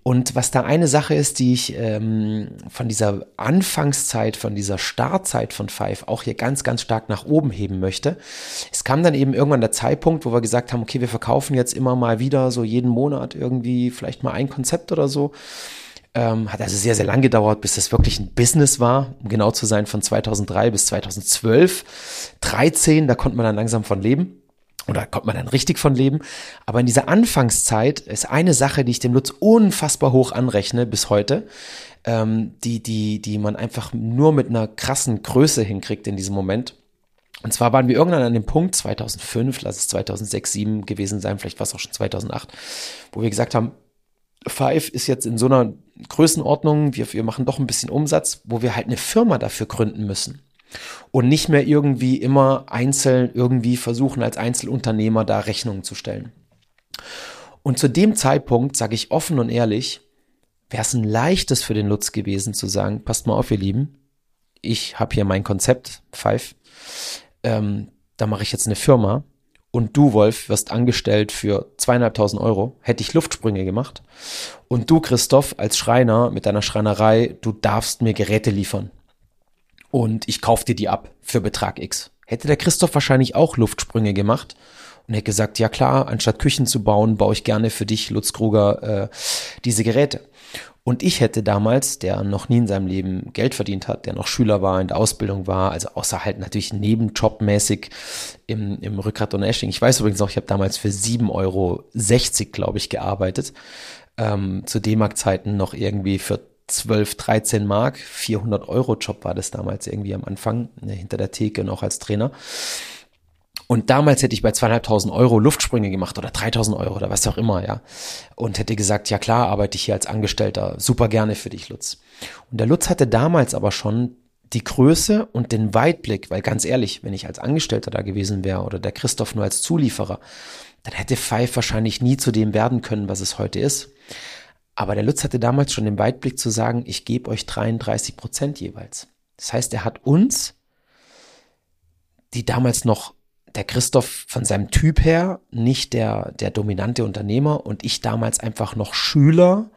Und was da eine Sache ist, die ich ähm, von dieser Anfangszeit, von dieser Startzeit von Five auch hier ganz, ganz stark nach oben heben möchte. Es kam dann eben irgendwann der Zeitpunkt, wo wir gesagt haben, okay, wir verkaufen jetzt immer mal wieder so jeden Monat irgendwie vielleicht mal ein Konzept oder so. Ähm, hat also sehr, sehr lang gedauert, bis das wirklich ein Business war, um genau zu sein, von 2003 bis 2012. 13, da konnte man dann langsam von leben oder kommt man dann richtig von leben. Aber in dieser Anfangszeit ist eine Sache, die ich dem Lutz unfassbar hoch anrechne bis heute, ähm, die, die, die man einfach nur mit einer krassen Größe hinkriegt in diesem Moment. Und zwar waren wir irgendwann an dem Punkt, 2005, lass es 2006, 2007 gewesen sein, vielleicht war es auch schon 2008, wo wir gesagt haben, Five ist jetzt in so einer Größenordnung, wir, wir machen doch ein bisschen Umsatz, wo wir halt eine Firma dafür gründen müssen und nicht mehr irgendwie immer einzeln irgendwie versuchen, als Einzelunternehmer da Rechnungen zu stellen. Und zu dem Zeitpunkt, sage ich offen und ehrlich, wäre es ein leichtes für den Lutz gewesen zu sagen, passt mal auf, ihr Lieben, ich habe hier mein Konzept, Five, ähm, da mache ich jetzt eine Firma und du, Wolf, wirst angestellt für zweieinhalbtausend Euro, hätte ich Luftsprünge gemacht. Und du, Christoph, als Schreiner mit deiner Schreinerei, du darfst mir Geräte liefern und ich kauf dir die ab für Betrag X. Hätte der Christoph wahrscheinlich auch Luftsprünge gemacht und hätte gesagt, ja klar, anstatt Küchen zu bauen, baue ich gerne für dich, Lutz Kruger, äh, diese Geräte. Und ich hätte damals, der noch nie in seinem Leben Geld verdient hat, der noch Schüler war, in der Ausbildung war, also außer halt natürlich nebenjobmäßig im, im Rückgrat und Esching. Ich weiß übrigens auch, ich habe damals für 7,60 Euro, glaube ich, gearbeitet. Ähm, zu D-Mark-Zeiten noch irgendwie für 12, 13 Mark, 400 Euro Job war das damals irgendwie am Anfang, ne, hinter der Theke und auch als Trainer. Und damals hätte ich bei zweieinhalbtausend Euro Luftsprünge gemacht oder 3000 Euro oder was auch immer, ja. Und hätte gesagt, ja klar, arbeite ich hier als Angestellter, super gerne für dich, Lutz. Und der Lutz hatte damals aber schon die Größe und den Weitblick, weil ganz ehrlich, wenn ich als Angestellter da gewesen wäre oder der Christoph nur als Zulieferer, dann hätte Five wahrscheinlich nie zu dem werden können, was es heute ist. Aber der Lutz hatte damals schon den Weitblick zu sagen, ich gebe euch 33 Prozent jeweils. Das heißt, er hat uns, die damals noch der Christoph von seinem Typ her, nicht der, der dominante Unternehmer und ich damals einfach noch Schüler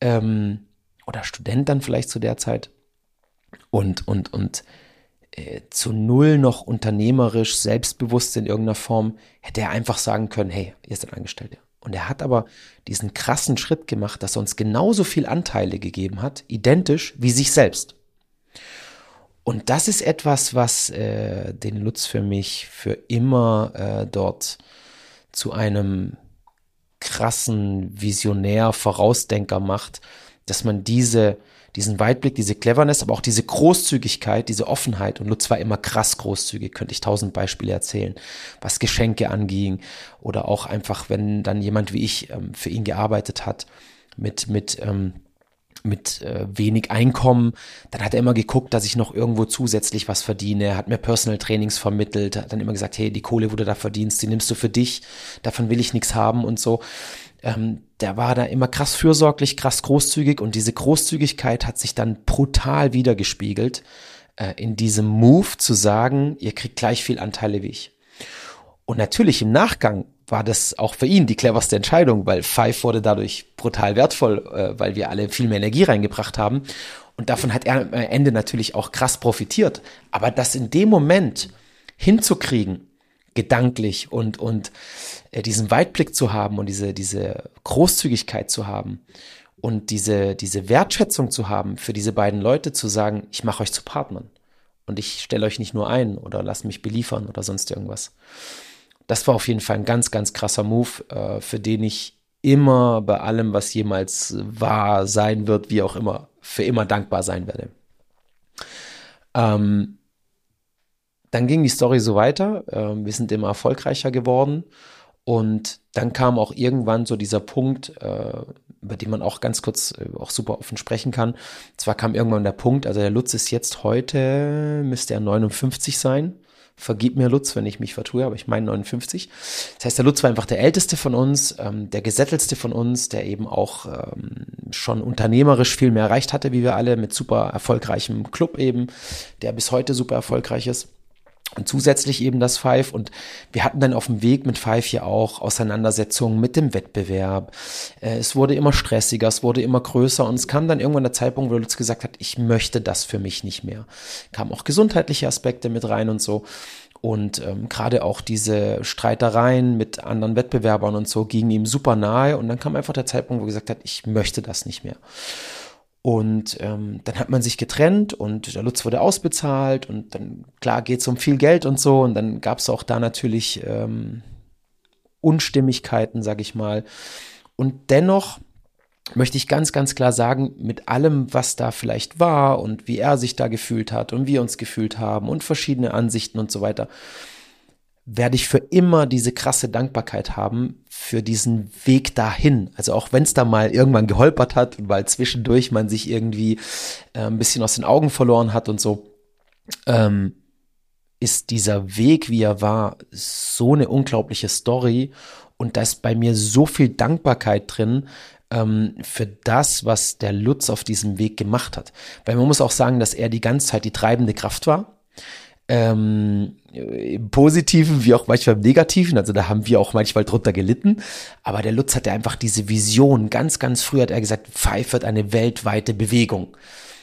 ähm, oder Student dann vielleicht zu der Zeit und, und, und äh, zu null noch unternehmerisch, selbstbewusst in irgendeiner Form, hätte er einfach sagen können, hey, ihr seid Angestellte. Und er hat aber diesen krassen Schritt gemacht, dass er uns genauso viel Anteile gegeben hat, identisch wie sich selbst. Und das ist etwas, was äh, den Lutz für mich für immer äh, dort zu einem krassen Visionär, Vorausdenker macht, dass man diese diesen Weitblick, diese Cleverness, aber auch diese Großzügigkeit, diese Offenheit. Und Lutz war immer krass großzügig, könnte ich tausend Beispiele erzählen, was Geschenke anging oder auch einfach, wenn dann jemand wie ich ähm, für ihn gearbeitet hat mit, mit, ähm, mit äh, wenig Einkommen, dann hat er immer geguckt, dass ich noch irgendwo zusätzlich was verdiene, er hat mir Personal Trainings vermittelt, hat dann immer gesagt, hey, die Kohle, wo du da verdienst, die nimmst du für dich, davon will ich nichts haben und so ähm, der war da immer krass fürsorglich, krass großzügig und diese Großzügigkeit hat sich dann brutal wiedergespiegelt äh, in diesem Move zu sagen, ihr kriegt gleich viel Anteile wie ich. Und natürlich im Nachgang war das auch für ihn die cleverste Entscheidung, weil Five wurde dadurch brutal wertvoll, äh, weil wir alle viel mehr Energie reingebracht haben. Und davon hat er am Ende natürlich auch krass profitiert. Aber das in dem Moment hinzukriegen, gedanklich und, und äh, diesen Weitblick zu haben und diese, diese Großzügigkeit zu haben und diese, diese Wertschätzung zu haben für diese beiden Leute, zu sagen, ich mache euch zu Partnern und ich stelle euch nicht nur ein oder lasst mich beliefern oder sonst irgendwas. Das war auf jeden Fall ein ganz, ganz krasser Move, äh, für den ich immer bei allem, was jemals war, sein wird, wie auch immer, für immer dankbar sein werde. Ähm, dann ging die Story so weiter. Äh, wir sind immer erfolgreicher geworden und dann kam auch irgendwann so dieser Punkt, äh, über die man auch ganz kurz äh, auch super offen sprechen kann. Zwar kam irgendwann der Punkt, also der Lutz ist jetzt heute, müsste er 59 sein. Vergib mir Lutz, wenn ich mich vertue, aber ich meine 59. Das heißt, der Lutz war einfach der älteste von uns, ähm, der gesättelste von uns, der eben auch ähm, schon unternehmerisch viel mehr erreicht hatte, wie wir alle, mit super erfolgreichem Club eben, der bis heute super erfolgreich ist. Und zusätzlich eben das Five. Und wir hatten dann auf dem Weg mit Five hier auch Auseinandersetzungen mit dem Wettbewerb. Äh, es wurde immer stressiger, es wurde immer größer. Und es kam dann irgendwann der Zeitpunkt, wo Lutz gesagt hat, ich möchte das für mich nicht mehr. Kamen auch gesundheitliche Aspekte mit rein und so. Und ähm, gerade auch diese Streitereien mit anderen Wettbewerbern und so gingen ihm super nahe. Und dann kam einfach der Zeitpunkt, wo er gesagt hat, ich möchte das nicht mehr. Und ähm, dann hat man sich getrennt und der Lutz wurde ausbezahlt und dann, klar, geht es um viel Geld und so. Und dann gab es auch da natürlich ähm, Unstimmigkeiten, sag ich mal. Und dennoch möchte ich ganz, ganz klar sagen, mit allem, was da vielleicht war und wie er sich da gefühlt hat und wir uns gefühlt haben und verschiedene Ansichten und so weiter, werde ich für immer diese krasse Dankbarkeit haben für diesen Weg dahin. Also auch wenn es da mal irgendwann geholpert hat und weil zwischendurch man sich irgendwie äh, ein bisschen aus den Augen verloren hat und so, ähm, ist dieser Weg, wie er war, so eine unglaubliche Story und da ist bei mir so viel Dankbarkeit drin, ähm, für das, was der Lutz auf diesem Weg gemacht hat. Weil man muss auch sagen, dass er die ganze Zeit die treibende Kraft war ähm, im Positiven wie auch manchmal im Negativen. Also da haben wir auch manchmal drunter gelitten. Aber der Lutz hatte einfach diese Vision. Ganz, ganz früh hat er gesagt, Five wird eine weltweite Bewegung.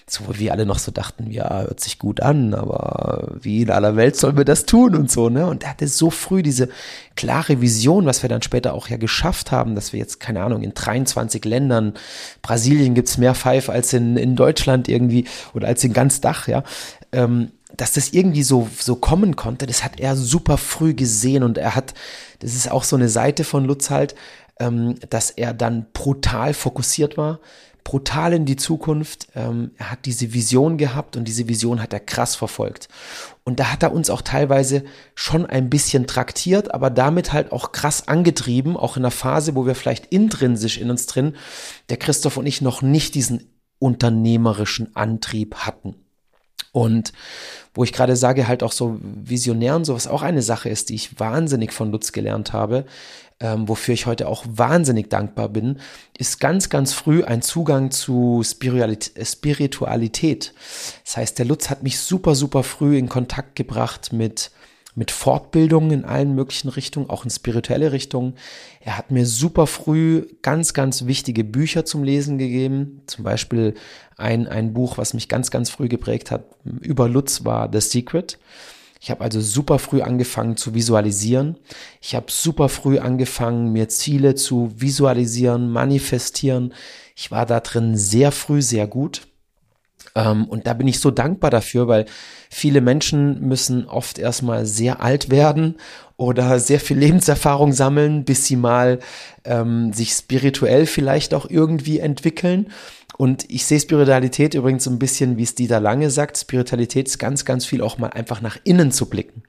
So, wo wir alle noch so dachten, ja, hört sich gut an, aber wie in aller Welt sollen wir das tun und so, ne? Und er hatte so früh diese klare Vision, was wir dann später auch ja geschafft haben, dass wir jetzt, keine Ahnung, in 23 Ländern, Brasilien gibt's mehr Five als in, in Deutschland irgendwie oder als in ganz Dach, ja. Ähm, dass das irgendwie so, so kommen konnte, das hat er super früh gesehen und er hat, das ist auch so eine Seite von Lutz halt, ähm, dass er dann brutal fokussiert war, brutal in die Zukunft. Ähm, er hat diese Vision gehabt und diese Vision hat er krass verfolgt. Und da hat er uns auch teilweise schon ein bisschen traktiert, aber damit halt auch krass angetrieben, auch in einer Phase, wo wir vielleicht intrinsisch in uns drin, der Christoph und ich noch nicht diesen unternehmerischen Antrieb hatten. Und wo ich gerade sage, halt auch so visionär und sowas auch eine Sache ist, die ich wahnsinnig von Lutz gelernt habe, ähm, wofür ich heute auch wahnsinnig dankbar bin, ist ganz, ganz früh ein Zugang zu Spiritualität. Das heißt, der Lutz hat mich super, super früh in Kontakt gebracht mit mit Fortbildungen in allen möglichen Richtungen, auch in spirituelle Richtungen. Er hat mir super früh ganz, ganz wichtige Bücher zum Lesen gegeben. Zum Beispiel ein, ein Buch, was mich ganz, ganz früh geprägt hat, über Lutz war The Secret. Ich habe also super früh angefangen zu visualisieren. Ich habe super früh angefangen, mir Ziele zu visualisieren, manifestieren. Ich war da drin sehr früh, sehr gut. Ähm, und da bin ich so dankbar dafür, weil viele Menschen müssen oft erstmal sehr alt werden oder sehr viel Lebenserfahrung sammeln, bis sie mal ähm, sich spirituell vielleicht auch irgendwie entwickeln. Und ich sehe Spiritualität übrigens so ein bisschen, wie es Dieter Lange sagt. Spiritualität ist ganz, ganz viel auch mal einfach nach innen zu blicken.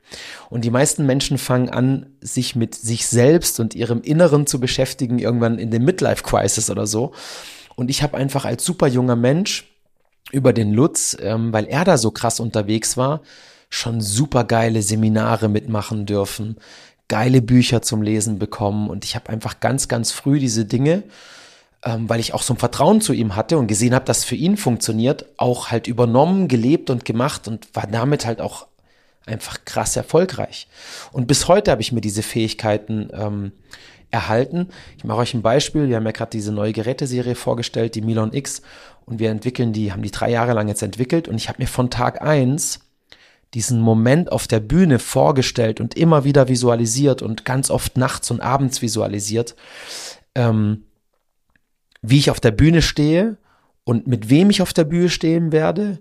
Und die meisten Menschen fangen an, sich mit sich selbst und ihrem Inneren zu beschäftigen, irgendwann in dem Midlife Crisis oder so. Und ich habe einfach als super junger Mensch über den Lutz, ähm, weil er da so krass unterwegs war, schon super geile Seminare mitmachen dürfen, geile Bücher zum Lesen bekommen und ich habe einfach ganz, ganz früh diese Dinge, ähm, weil ich auch so ein Vertrauen zu ihm hatte und gesehen habe, dass für ihn funktioniert, auch halt übernommen, gelebt und gemacht und war damit halt auch einfach krass erfolgreich. Und bis heute habe ich mir diese Fähigkeiten ähm, erhalten. Ich mache euch ein Beispiel. Wir haben ja gerade diese neue Geräteserie vorgestellt, die Milon X. Und wir entwickeln die, haben die drei Jahre lang jetzt entwickelt. Und ich habe mir von Tag eins diesen Moment auf der Bühne vorgestellt und immer wieder visualisiert und ganz oft nachts und abends visualisiert, ähm, wie ich auf der Bühne stehe und mit wem ich auf der Bühne stehen werde.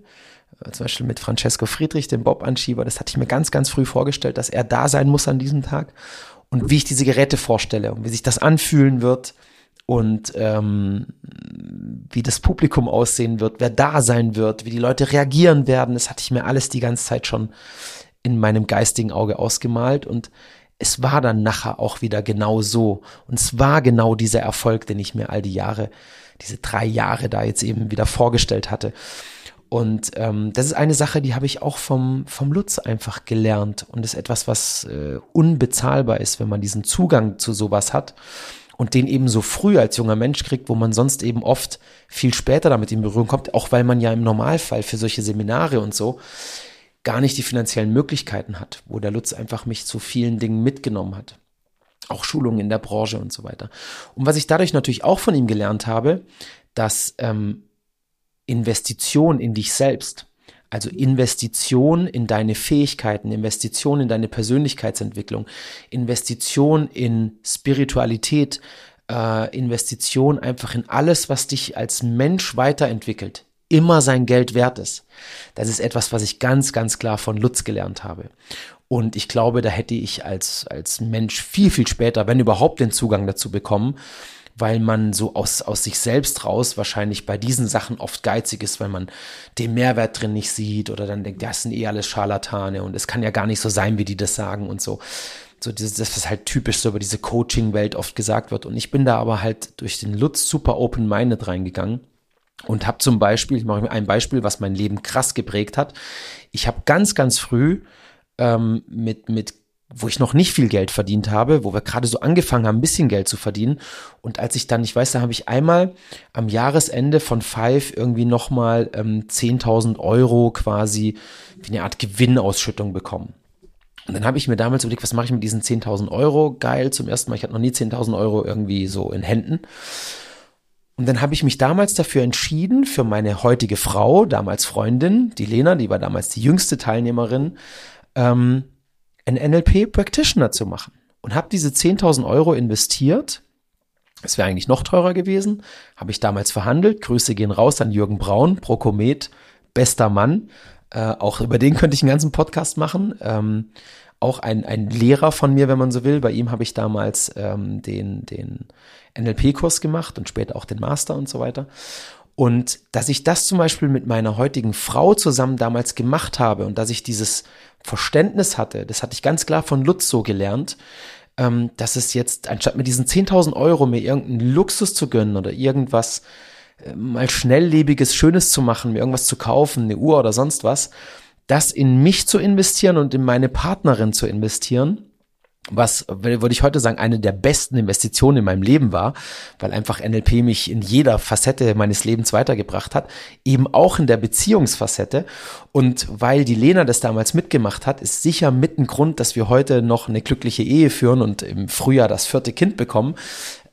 Äh, zum Beispiel mit Francesco Friedrich, dem Bob-Anschieber. Das hatte ich mir ganz, ganz früh vorgestellt, dass er da sein muss an diesem Tag. Und wie ich diese Geräte vorstelle und wie sich das anfühlen wird und ähm, wie das Publikum aussehen wird, wer da sein wird, wie die Leute reagieren werden. Das hatte ich mir alles die ganze Zeit schon in meinem geistigen Auge ausgemalt und es war dann nachher auch wieder genau so. Und es war genau dieser Erfolg, den ich mir all die Jahre, diese drei Jahre da jetzt eben wieder vorgestellt hatte. Und ähm, das ist eine Sache, die habe ich auch vom, vom Lutz einfach gelernt. Und ist etwas, was äh, unbezahlbar ist, wenn man diesen Zugang zu sowas hat und den eben so früh als junger Mensch kriegt, wo man sonst eben oft viel später damit in Berührung kommt, auch weil man ja im Normalfall für solche Seminare und so gar nicht die finanziellen Möglichkeiten hat, wo der Lutz einfach mich zu vielen Dingen mitgenommen hat. Auch Schulungen in der Branche und so weiter. Und was ich dadurch natürlich auch von ihm gelernt habe, dass ähm, Investition in dich selbst, also Investition in deine Fähigkeiten, Investition in deine Persönlichkeitsentwicklung, Investition in Spiritualität, äh, Investition einfach in alles, was dich als Mensch weiterentwickelt, immer sein Geld wert ist. Das ist etwas, was ich ganz, ganz klar von Lutz gelernt habe. Und ich glaube, da hätte ich als, als Mensch viel, viel später, wenn überhaupt, den Zugang dazu bekommen weil man so aus, aus sich selbst raus wahrscheinlich bei diesen Sachen oft geizig ist, weil man den Mehrwert drin nicht sieht oder dann denkt, das sind eh alles Scharlatane und es kann ja gar nicht so sein, wie die das sagen und so. So das, was halt typisch so über diese Coaching-Welt oft gesagt wird. Und ich bin da aber halt durch den Lutz super open-minded reingegangen und habe zum Beispiel, ich mache mir ein Beispiel, was mein Leben krass geprägt hat. Ich habe ganz, ganz früh ähm, mit, mit wo ich noch nicht viel Geld verdient habe, wo wir gerade so angefangen haben, ein bisschen Geld zu verdienen. Und als ich dann, ich weiß, da habe ich einmal am Jahresende von Five irgendwie nochmal ähm, 10.000 Euro quasi wie eine Art Gewinnausschüttung bekommen. Und dann habe ich mir damals überlegt, was mache ich mit diesen 10.000 Euro? Geil, zum ersten Mal, ich hatte noch nie 10.000 Euro irgendwie so in Händen. Und dann habe ich mich damals dafür entschieden, für meine heutige Frau, damals Freundin, die Lena, die war damals die jüngste Teilnehmerin, ähm, einen NLP-Practitioner zu machen. Und habe diese 10.000 Euro investiert. Es wäre eigentlich noch teurer gewesen. Habe ich damals verhandelt. Grüße gehen raus an Jürgen Braun, Prokomet, bester Mann. Äh, auch über den könnte ich einen ganzen Podcast machen. Ähm, auch ein, ein Lehrer von mir, wenn man so will. Bei ihm habe ich damals ähm, den, den NLP-Kurs gemacht und später auch den Master und so weiter. Und dass ich das zum Beispiel mit meiner heutigen Frau zusammen damals gemacht habe und dass ich dieses Verständnis hatte, das hatte ich ganz klar von Lutz so gelernt, ähm, dass es jetzt, anstatt mit diesen 10.000 Euro mir irgendeinen Luxus zu gönnen oder irgendwas äh, mal schnelllebiges, Schönes zu machen, mir irgendwas zu kaufen, eine Uhr oder sonst was, das in mich zu investieren und in meine Partnerin zu investieren, was, würde ich heute sagen, eine der besten Investitionen in meinem Leben war, weil einfach NLP mich in jeder Facette meines Lebens weitergebracht hat, eben auch in der Beziehungsfacette. Und weil die Lena das damals mitgemacht hat, ist sicher mit ein Grund, dass wir heute noch eine glückliche Ehe führen und im Frühjahr das vierte Kind bekommen,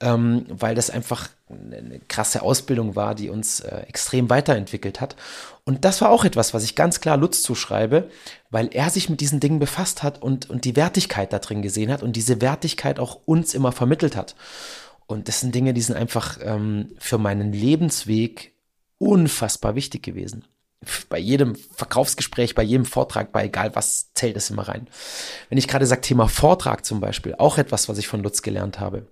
ähm, weil das einfach eine krasse Ausbildung war, die uns äh, extrem weiterentwickelt hat. Und das war auch etwas, was ich ganz klar Lutz zuschreibe, weil er sich mit diesen Dingen befasst hat und, und die Wertigkeit da drin gesehen hat und diese Wertigkeit auch uns immer vermittelt hat. Und das sind Dinge, die sind einfach ähm, für meinen Lebensweg unfassbar wichtig gewesen. Bei jedem Verkaufsgespräch, bei jedem Vortrag, bei egal was, zählt es immer rein. Wenn ich gerade sage, Thema Vortrag zum Beispiel, auch etwas, was ich von Lutz gelernt habe.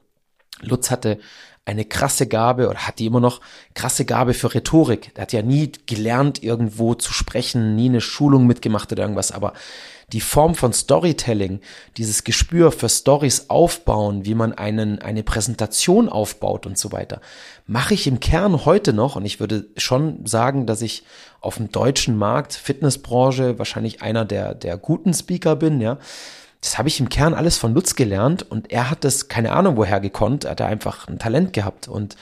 Lutz hatte eine krasse Gabe oder hat die immer noch krasse Gabe für Rhetorik. Er hat ja nie gelernt, irgendwo zu sprechen, nie eine Schulung mitgemacht oder irgendwas, aber die Form von Storytelling, dieses Gespür für Stories aufbauen, wie man einen, eine Präsentation aufbaut und so weiter, mache ich im Kern heute noch. Und ich würde schon sagen, dass ich auf dem deutschen Markt, Fitnessbranche, wahrscheinlich einer der, der guten Speaker bin, ja das habe ich im Kern alles von Lutz gelernt und er hat das keine Ahnung woher gekonnt, er hat einfach ein Talent gehabt und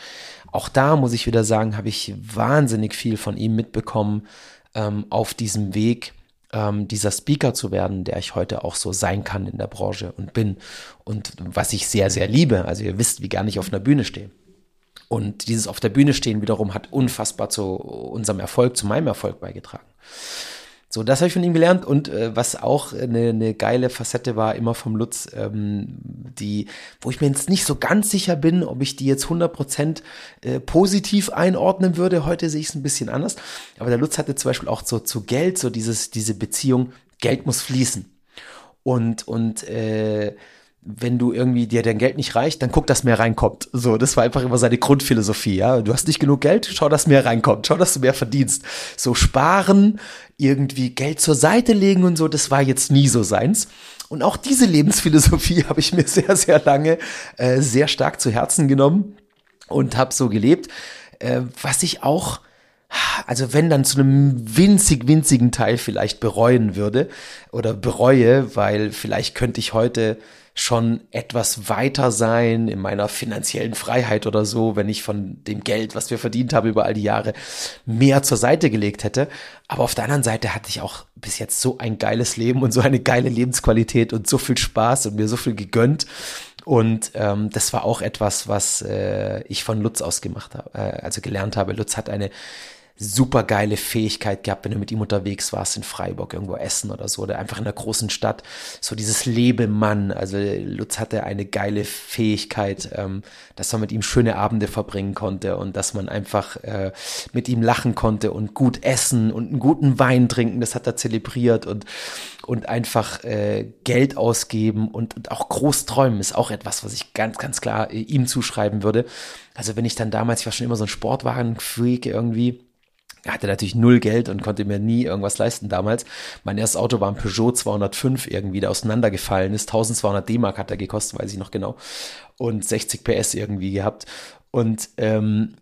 auch da muss ich wieder sagen, habe ich wahnsinnig viel von ihm mitbekommen ähm, auf diesem Weg, ähm, dieser Speaker zu werden, der ich heute auch so sein kann in der Branche und bin und was ich sehr, sehr liebe. Also ihr wisst, wie gar nicht auf einer Bühne stehe. Und dieses auf der Bühne stehen wiederum hat unfassbar zu unserem Erfolg, zu meinem Erfolg beigetragen. So, das habe ich von ihm gelernt und äh, was auch eine, eine geile Facette war, immer vom Lutz, ähm, die, wo ich mir jetzt nicht so ganz sicher bin, ob ich die jetzt 100% äh, positiv einordnen würde. Heute sehe ich es ein bisschen anders. Aber der Lutz hatte zum Beispiel auch so zu Geld, so dieses, diese Beziehung, Geld muss fließen. Und, und äh, wenn du irgendwie dir dein Geld nicht reicht, dann guck, dass mehr reinkommt. So, das war einfach immer seine Grundphilosophie, ja. Du hast nicht genug Geld, schau, dass mehr reinkommt, schau, dass du mehr verdienst. So sparen, irgendwie Geld zur Seite legen und so, das war jetzt nie so seins. Und auch diese Lebensphilosophie <laughs> habe ich mir sehr, sehr lange äh, sehr stark zu Herzen genommen und habe so gelebt, äh, was ich auch also wenn dann zu einem winzig, winzigen Teil vielleicht bereuen würde oder bereue, weil vielleicht könnte ich heute schon etwas weiter sein in meiner finanziellen Freiheit oder so, wenn ich von dem Geld, was wir verdient haben über all die Jahre, mehr zur Seite gelegt hätte. Aber auf der anderen Seite hatte ich auch bis jetzt so ein geiles Leben und so eine geile Lebensqualität und so viel Spaß und mir so viel gegönnt. Und ähm, das war auch etwas, was äh, ich von Lutz aus gemacht habe, äh, also gelernt habe. Lutz hat eine super geile Fähigkeit gehabt, wenn du mit ihm unterwegs warst in Freiburg, irgendwo essen oder so, oder einfach in einer großen Stadt. So dieses Lebemann. Also Lutz hatte eine geile Fähigkeit, ähm, dass man mit ihm schöne Abende verbringen konnte und dass man einfach äh, mit ihm lachen konnte und gut essen und einen guten Wein trinken. Das hat er zelebriert und und einfach äh, Geld ausgeben und, und auch groß träumen ist auch etwas, was ich ganz, ganz klar äh, ihm zuschreiben würde. Also wenn ich dann damals, ich war schon immer so ein Sportwagen-Freak irgendwie, er hatte natürlich null Geld und konnte mir nie irgendwas leisten damals. Mein erstes Auto war ein Peugeot 205 irgendwie, der auseinandergefallen ist. 1200 D-Mark hat er gekostet, weiß ich noch genau. Und 60 PS irgendwie gehabt. Und ähm,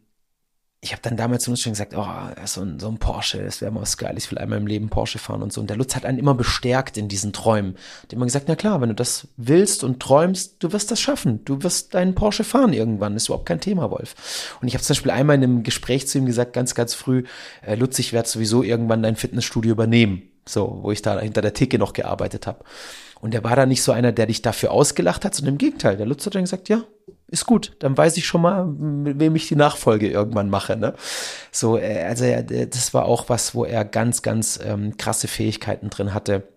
ich habe dann damals zu uns schon gesagt, oh, so ein, so ein Porsche, das wäre mal was Geiles, ich will einmal im Leben Porsche fahren und so. Und der Lutz hat einen immer bestärkt in diesen Träumen. Hat immer gesagt, na klar, wenn du das willst und träumst, du wirst das schaffen. Du wirst deinen Porsche fahren irgendwann. ist überhaupt kein Thema, Wolf. Und ich habe zum Beispiel einmal in einem Gespräch zu ihm gesagt, ganz, ganz früh, äh, Lutz, ich werde sowieso irgendwann dein Fitnessstudio übernehmen. So, wo ich da hinter der Theke noch gearbeitet habe. Und der war da nicht so einer, der dich dafür ausgelacht hat, sondern im Gegenteil. Der Lutz hat dann gesagt, ja, ist gut, dann weiß ich schon mal, mit wem ich die Nachfolge irgendwann mache. Ne? So, äh, also das war auch was, wo er ganz, ganz ähm, krasse Fähigkeiten drin hatte,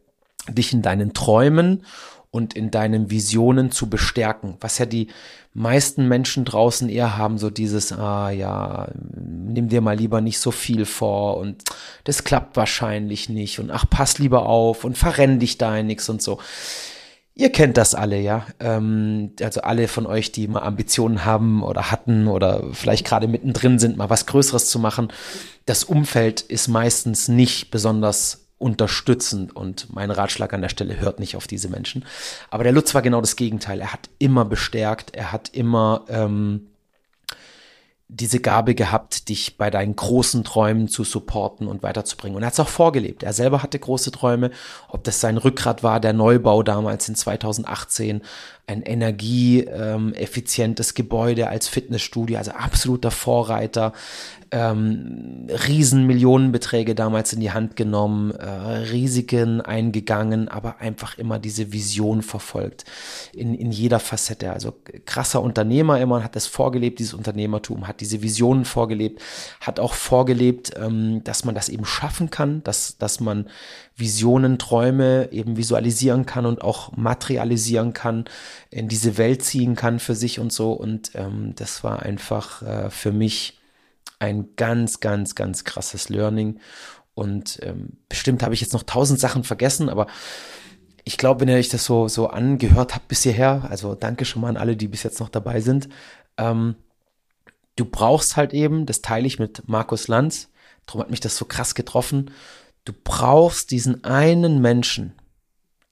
dich in deinen Träumen und in deinen Visionen zu bestärken, was ja die meisten Menschen draußen eher haben, so dieses, ah ja, nimm dir mal lieber nicht so viel vor und das klappt wahrscheinlich nicht und ach, pass lieber auf und verrenn dich da in nix und so. Ihr kennt das alle, ja. Ähm, also alle von euch, die mal Ambitionen haben oder hatten oder vielleicht gerade mittendrin sind, mal was Größeres zu machen. Das Umfeld ist meistens nicht besonders unterstützend und mein Ratschlag an der Stelle hört nicht auf diese Menschen. Aber der Lutz war genau das Gegenteil. Er hat immer bestärkt, er hat immer ähm, diese Gabe gehabt, dich bei deinen großen Träumen zu supporten und weiterzubringen. Und er hat es auch vorgelebt. Er selber hatte große Träume, ob das sein Rückgrat war, der Neubau damals in 2018, ein energieeffizientes Gebäude als Fitnessstudio, also absoluter Vorreiter, ähm, Riesenmillionenbeträge damals in die Hand genommen, äh, Risiken eingegangen, aber einfach immer diese Vision verfolgt in, in jeder Facette. Also krasser Unternehmer immer, hat das vorgelebt, dieses Unternehmertum, hat diese Visionen vorgelebt, hat auch vorgelebt, ähm, dass man das eben schaffen kann, dass, dass man Visionen, Träume eben visualisieren kann und auch materialisieren kann, in diese Welt ziehen kann für sich und so. Und ähm, das war einfach äh, für mich ein ganz, ganz, ganz krasses Learning. Und ähm, bestimmt habe ich jetzt noch tausend Sachen vergessen, aber ich glaube, wenn ihr euch das so, so angehört habt bis hierher, also danke schon mal an alle, die bis jetzt noch dabei sind, ähm, du brauchst halt eben, das teile ich mit Markus Lanz, darum hat mich das so krass getroffen, du brauchst diesen einen Menschen,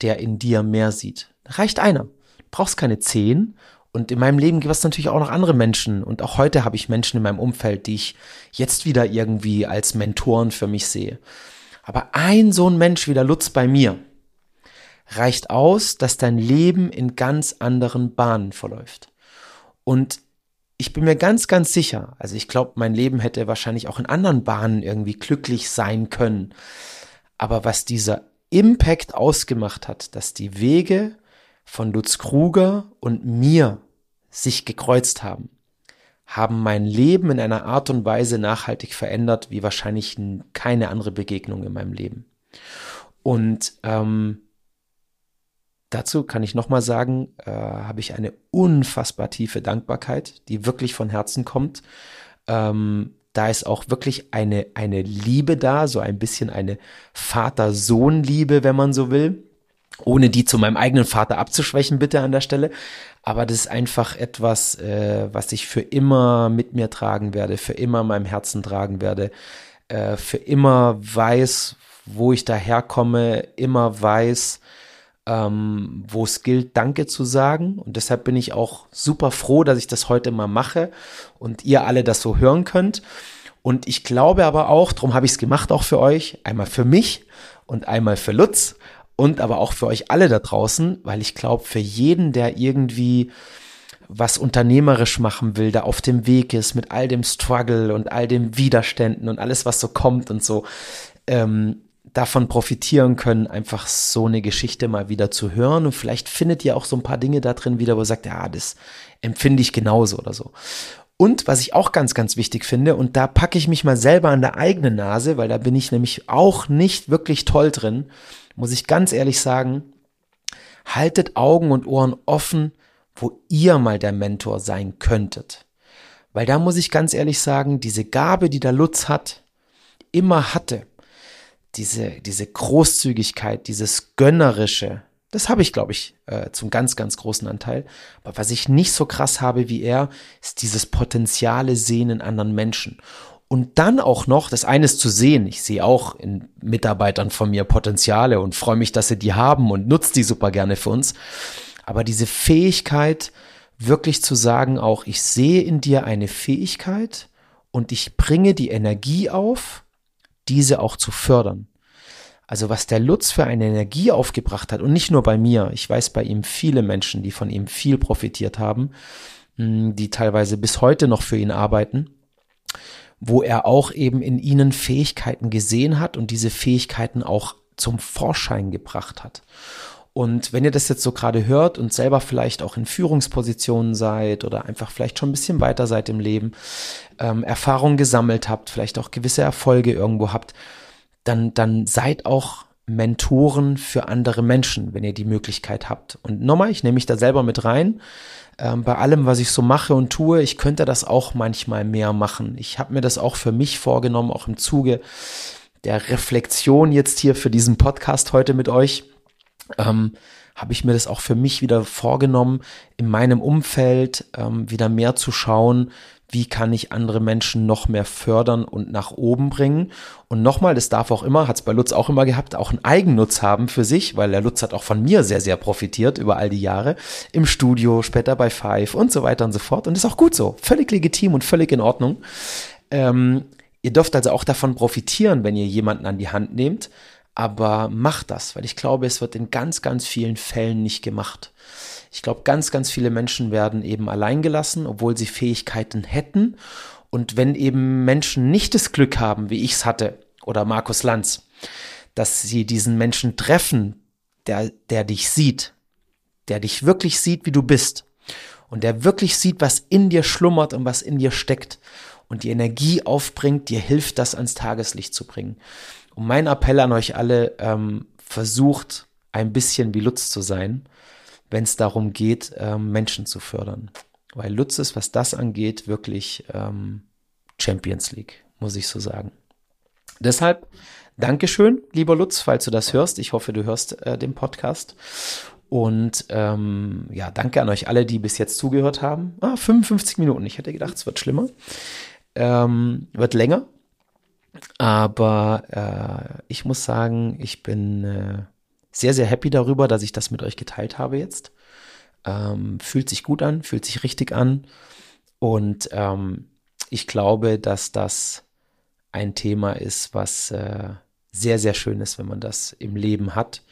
der in dir mehr sieht. Reicht einer. Du brauchst keine zehn und in meinem Leben gibt es natürlich auch noch andere Menschen. Und auch heute habe ich Menschen in meinem Umfeld, die ich jetzt wieder irgendwie als Mentoren für mich sehe. Aber ein so ein Mensch wie der Lutz bei mir reicht aus, dass dein Leben in ganz anderen Bahnen verläuft. Und ich bin mir ganz, ganz sicher, also ich glaube, mein Leben hätte wahrscheinlich auch in anderen Bahnen irgendwie glücklich sein können. Aber was dieser Impact ausgemacht hat, dass die Wege von Lutz Kruger und mir sich gekreuzt haben, haben mein Leben in einer Art und Weise nachhaltig verändert, wie wahrscheinlich keine andere Begegnung in meinem Leben. Und ähm, dazu kann ich nochmal sagen, äh, habe ich eine unfassbar tiefe Dankbarkeit, die wirklich von Herzen kommt. Ähm, da ist auch wirklich eine, eine Liebe da, so ein bisschen eine Vater-Sohn-Liebe, wenn man so will ohne die zu meinem eigenen Vater abzuschwächen, bitte an der Stelle. Aber das ist einfach etwas, äh, was ich für immer mit mir tragen werde, für immer in meinem Herzen tragen werde, äh, für immer weiß, wo ich daherkomme, immer weiß, ähm, wo es gilt, Danke zu sagen. Und deshalb bin ich auch super froh, dass ich das heute mal mache und ihr alle das so hören könnt. Und ich glaube aber auch, darum habe ich es gemacht, auch für euch, einmal für mich und einmal für Lutz und aber auch für euch alle da draußen, weil ich glaube, für jeden, der irgendwie was unternehmerisch machen will, da auf dem Weg ist mit all dem Struggle und all dem Widerständen und alles, was so kommt und so, ähm, davon profitieren können, einfach so eine Geschichte mal wieder zu hören. Und vielleicht findet ihr auch so ein paar Dinge da drin wieder, wo ihr sagt, ja, das empfinde ich genauso oder so. Und was ich auch ganz, ganz wichtig finde, und da packe ich mich mal selber an der eigenen Nase, weil da bin ich nämlich auch nicht wirklich toll drin, muss ich ganz ehrlich sagen, haltet Augen und Ohren offen, wo ihr mal der Mentor sein könntet. Weil da muss ich ganz ehrlich sagen, diese Gabe, die der Lutz hat, immer hatte, diese, diese Großzügigkeit, dieses Gönnerische, das habe ich, glaube ich, äh, zum ganz, ganz großen Anteil. Aber was ich nicht so krass habe wie er, ist dieses Potenziale sehen in anderen Menschen. Und dann auch noch, das eines zu sehen, ich sehe auch in Mitarbeitern von mir Potenziale und freue mich, dass sie die haben und nutze die super gerne für uns. Aber diese Fähigkeit, wirklich zu sagen, auch ich sehe in dir eine Fähigkeit und ich bringe die Energie auf, diese auch zu fördern. Also was der Lutz für eine Energie aufgebracht hat und nicht nur bei mir, ich weiß bei ihm viele Menschen, die von ihm viel profitiert haben, hm, die teilweise bis heute noch für ihn arbeiten, wo er auch eben in ihnen Fähigkeiten gesehen hat und diese Fähigkeiten auch zum Vorschein gebracht hat. Und wenn ihr das jetzt so gerade hört und selber vielleicht auch in Führungspositionen seid oder einfach vielleicht schon ein bisschen weiter seid im Leben, ähm, Erfahrungen gesammelt habt, vielleicht auch gewisse Erfolge irgendwo habt, dann, dann seid auch Mentoren für andere Menschen, wenn ihr die Möglichkeit habt. Und nochmal, ich nehme mich da selber mit rein. Ähm, bei allem, was ich so mache und tue, ich könnte das auch manchmal mehr machen. Ich habe mir das auch für mich vorgenommen, auch im Zuge der Reflexion jetzt hier für diesen Podcast heute mit euch ähm, habe ich mir das auch für mich wieder vorgenommen, in meinem Umfeld ähm, wieder mehr zu schauen, wie kann ich andere Menschen noch mehr fördern und nach oben bringen. Und nochmal, das darf auch immer, hat es bei Lutz auch immer gehabt, auch einen Eigennutz haben für sich, weil der Lutz hat auch von mir sehr, sehr profitiert über all die Jahre im Studio, später bei Five und so weiter und so fort. Und ist auch gut so, völlig legitim und völlig in Ordnung. Ähm, ihr dürft also auch davon profitieren, wenn ihr jemanden an die Hand nehmt aber mach das, weil ich glaube, es wird in ganz, ganz vielen Fällen nicht gemacht. Ich glaube, ganz, ganz viele Menschen werden eben allein gelassen, obwohl sie Fähigkeiten hätten. Und wenn eben Menschen nicht das Glück haben, wie ich es hatte, oder Markus Lanz, dass sie diesen Menschen treffen, der, der dich sieht, der dich wirklich sieht, wie du bist, und der wirklich sieht, was in dir schlummert und was in dir steckt und die Energie aufbringt, dir hilft, das ans Tageslicht zu bringen. Und mein Appell an euch alle, ähm, versucht ein bisschen wie Lutz zu sein, wenn es darum geht, ähm, Menschen zu fördern. Weil Lutz ist, was das angeht, wirklich ähm, Champions League, muss ich so sagen. Deshalb Dankeschön, lieber Lutz, falls du das hörst. Ich hoffe, du hörst äh, den Podcast. Und ähm, ja, danke an euch alle, die bis jetzt zugehört haben. Ah, 55 Minuten. Ich hätte gedacht, es wird schlimmer. Ähm, wird länger. Aber äh, ich muss sagen, ich bin äh, sehr, sehr happy darüber, dass ich das mit euch geteilt habe jetzt. Ähm, fühlt sich gut an, fühlt sich richtig an. Und ähm, ich glaube, dass das ein Thema ist, was äh, sehr, sehr schön ist, wenn man das im Leben hat,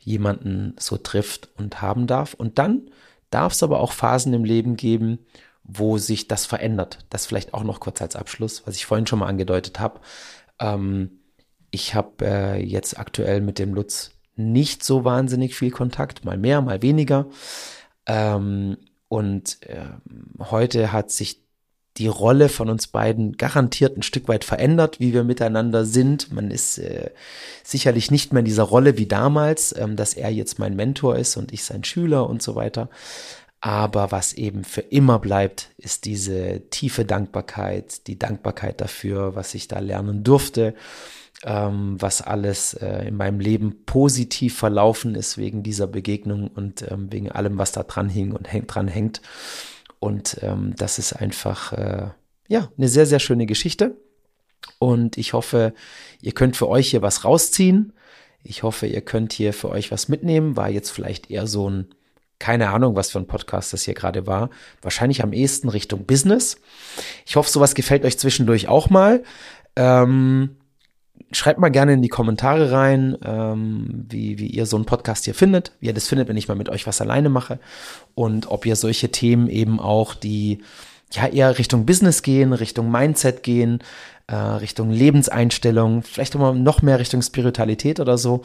jemanden so trifft und haben darf. Und dann darf es aber auch Phasen im Leben geben, wo sich das verändert. Das vielleicht auch noch kurz als Abschluss, was ich vorhin schon mal angedeutet habe. Ähm, ich habe äh, jetzt aktuell mit dem Lutz nicht so wahnsinnig viel Kontakt, mal mehr, mal weniger. Ähm, und äh, heute hat sich die Rolle von uns beiden garantiert ein Stück weit verändert, wie wir miteinander sind. Man ist äh, sicherlich nicht mehr in dieser Rolle wie damals, ähm, dass er jetzt mein Mentor ist und ich sein Schüler und so weiter. Aber was eben für immer bleibt, ist diese tiefe Dankbarkeit, die Dankbarkeit dafür, was ich da lernen durfte, ähm, was alles äh, in meinem Leben positiv verlaufen ist wegen dieser Begegnung und ähm, wegen allem, was da dran hing und hängt, dran hängt. Und ähm, das ist einfach, äh, ja, eine sehr, sehr schöne Geschichte. Und ich hoffe, ihr könnt für euch hier was rausziehen. Ich hoffe, ihr könnt hier für euch was mitnehmen. War jetzt vielleicht eher so ein, keine Ahnung, was für ein Podcast das hier gerade war. Wahrscheinlich am ehesten Richtung Business. Ich hoffe, sowas gefällt euch zwischendurch auch mal. Ähm, schreibt mal gerne in die Kommentare rein, ähm, wie, wie ihr so einen Podcast hier findet, wie ihr das findet, wenn ich mal mit euch was alleine mache und ob ihr solche Themen eben auch, die ja eher Richtung Business gehen, Richtung Mindset gehen, äh, Richtung Lebenseinstellung, vielleicht auch mal noch mehr Richtung Spiritualität oder so,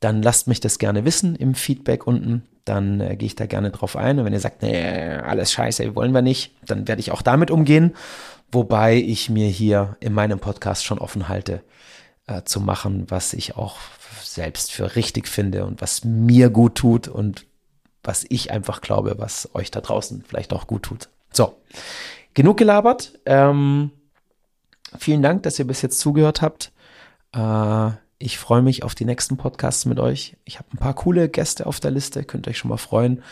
dann lasst mich das gerne wissen im Feedback unten. Dann äh, gehe ich da gerne drauf ein. Und wenn ihr sagt, nee, alles scheiße, wollen wir nicht, dann werde ich auch damit umgehen. Wobei ich mir hier in meinem Podcast schon offen halte, äh, zu machen, was ich auch selbst für richtig finde und was mir gut tut und was ich einfach glaube, was euch da draußen vielleicht auch gut tut. So, genug gelabert. Ähm, vielen Dank, dass ihr bis jetzt zugehört habt. Äh, ich freue mich auf die nächsten Podcasts mit euch. Ich habe ein paar coole Gäste auf der Liste, könnt euch schon mal freuen.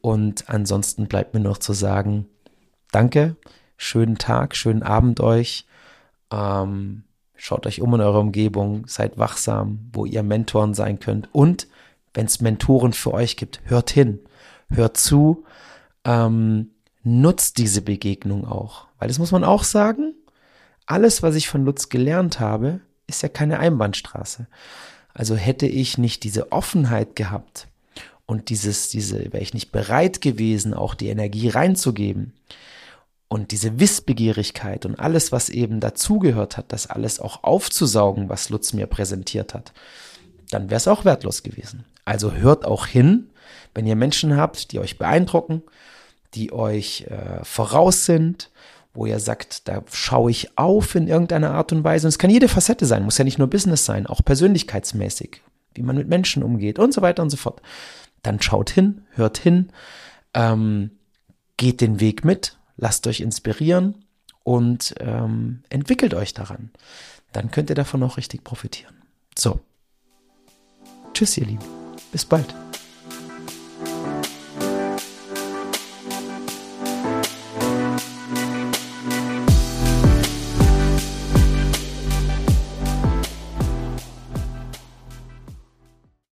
Und ansonsten bleibt mir noch zu sagen, danke, schönen Tag, schönen Abend euch. Ähm, Schaut euch um in eurer Umgebung, seid wachsam, wo ihr Mentoren sein könnt. Und wenn es Mentoren für euch gibt, hört hin, hört zu, ähm, nutzt diese Begegnung auch. Weil das muss man auch sagen, alles, was ich von Lutz gelernt habe, ist ja keine Einbahnstraße. Also hätte ich nicht diese Offenheit gehabt und dieses, diese, wäre ich nicht bereit gewesen, auch die Energie reinzugeben, und diese Wissbegierigkeit und alles, was eben dazugehört hat, das alles auch aufzusaugen, was Lutz mir präsentiert hat, dann wäre es auch wertlos gewesen. Also hört auch hin, wenn ihr Menschen habt, die euch beeindrucken, die euch äh, voraus sind, wo ihr sagt, da schaue ich auf in irgendeiner Art und Weise. Und es kann jede Facette sein, muss ja nicht nur Business sein, auch persönlichkeitsmäßig, wie man mit Menschen umgeht und so weiter und so fort. Dann schaut hin, hört hin, ähm, geht den Weg mit, lasst euch inspirieren und ähm, entwickelt euch daran. Dann könnt ihr davon auch richtig profitieren. So. Tschüss, ihr Lieben. Bis bald.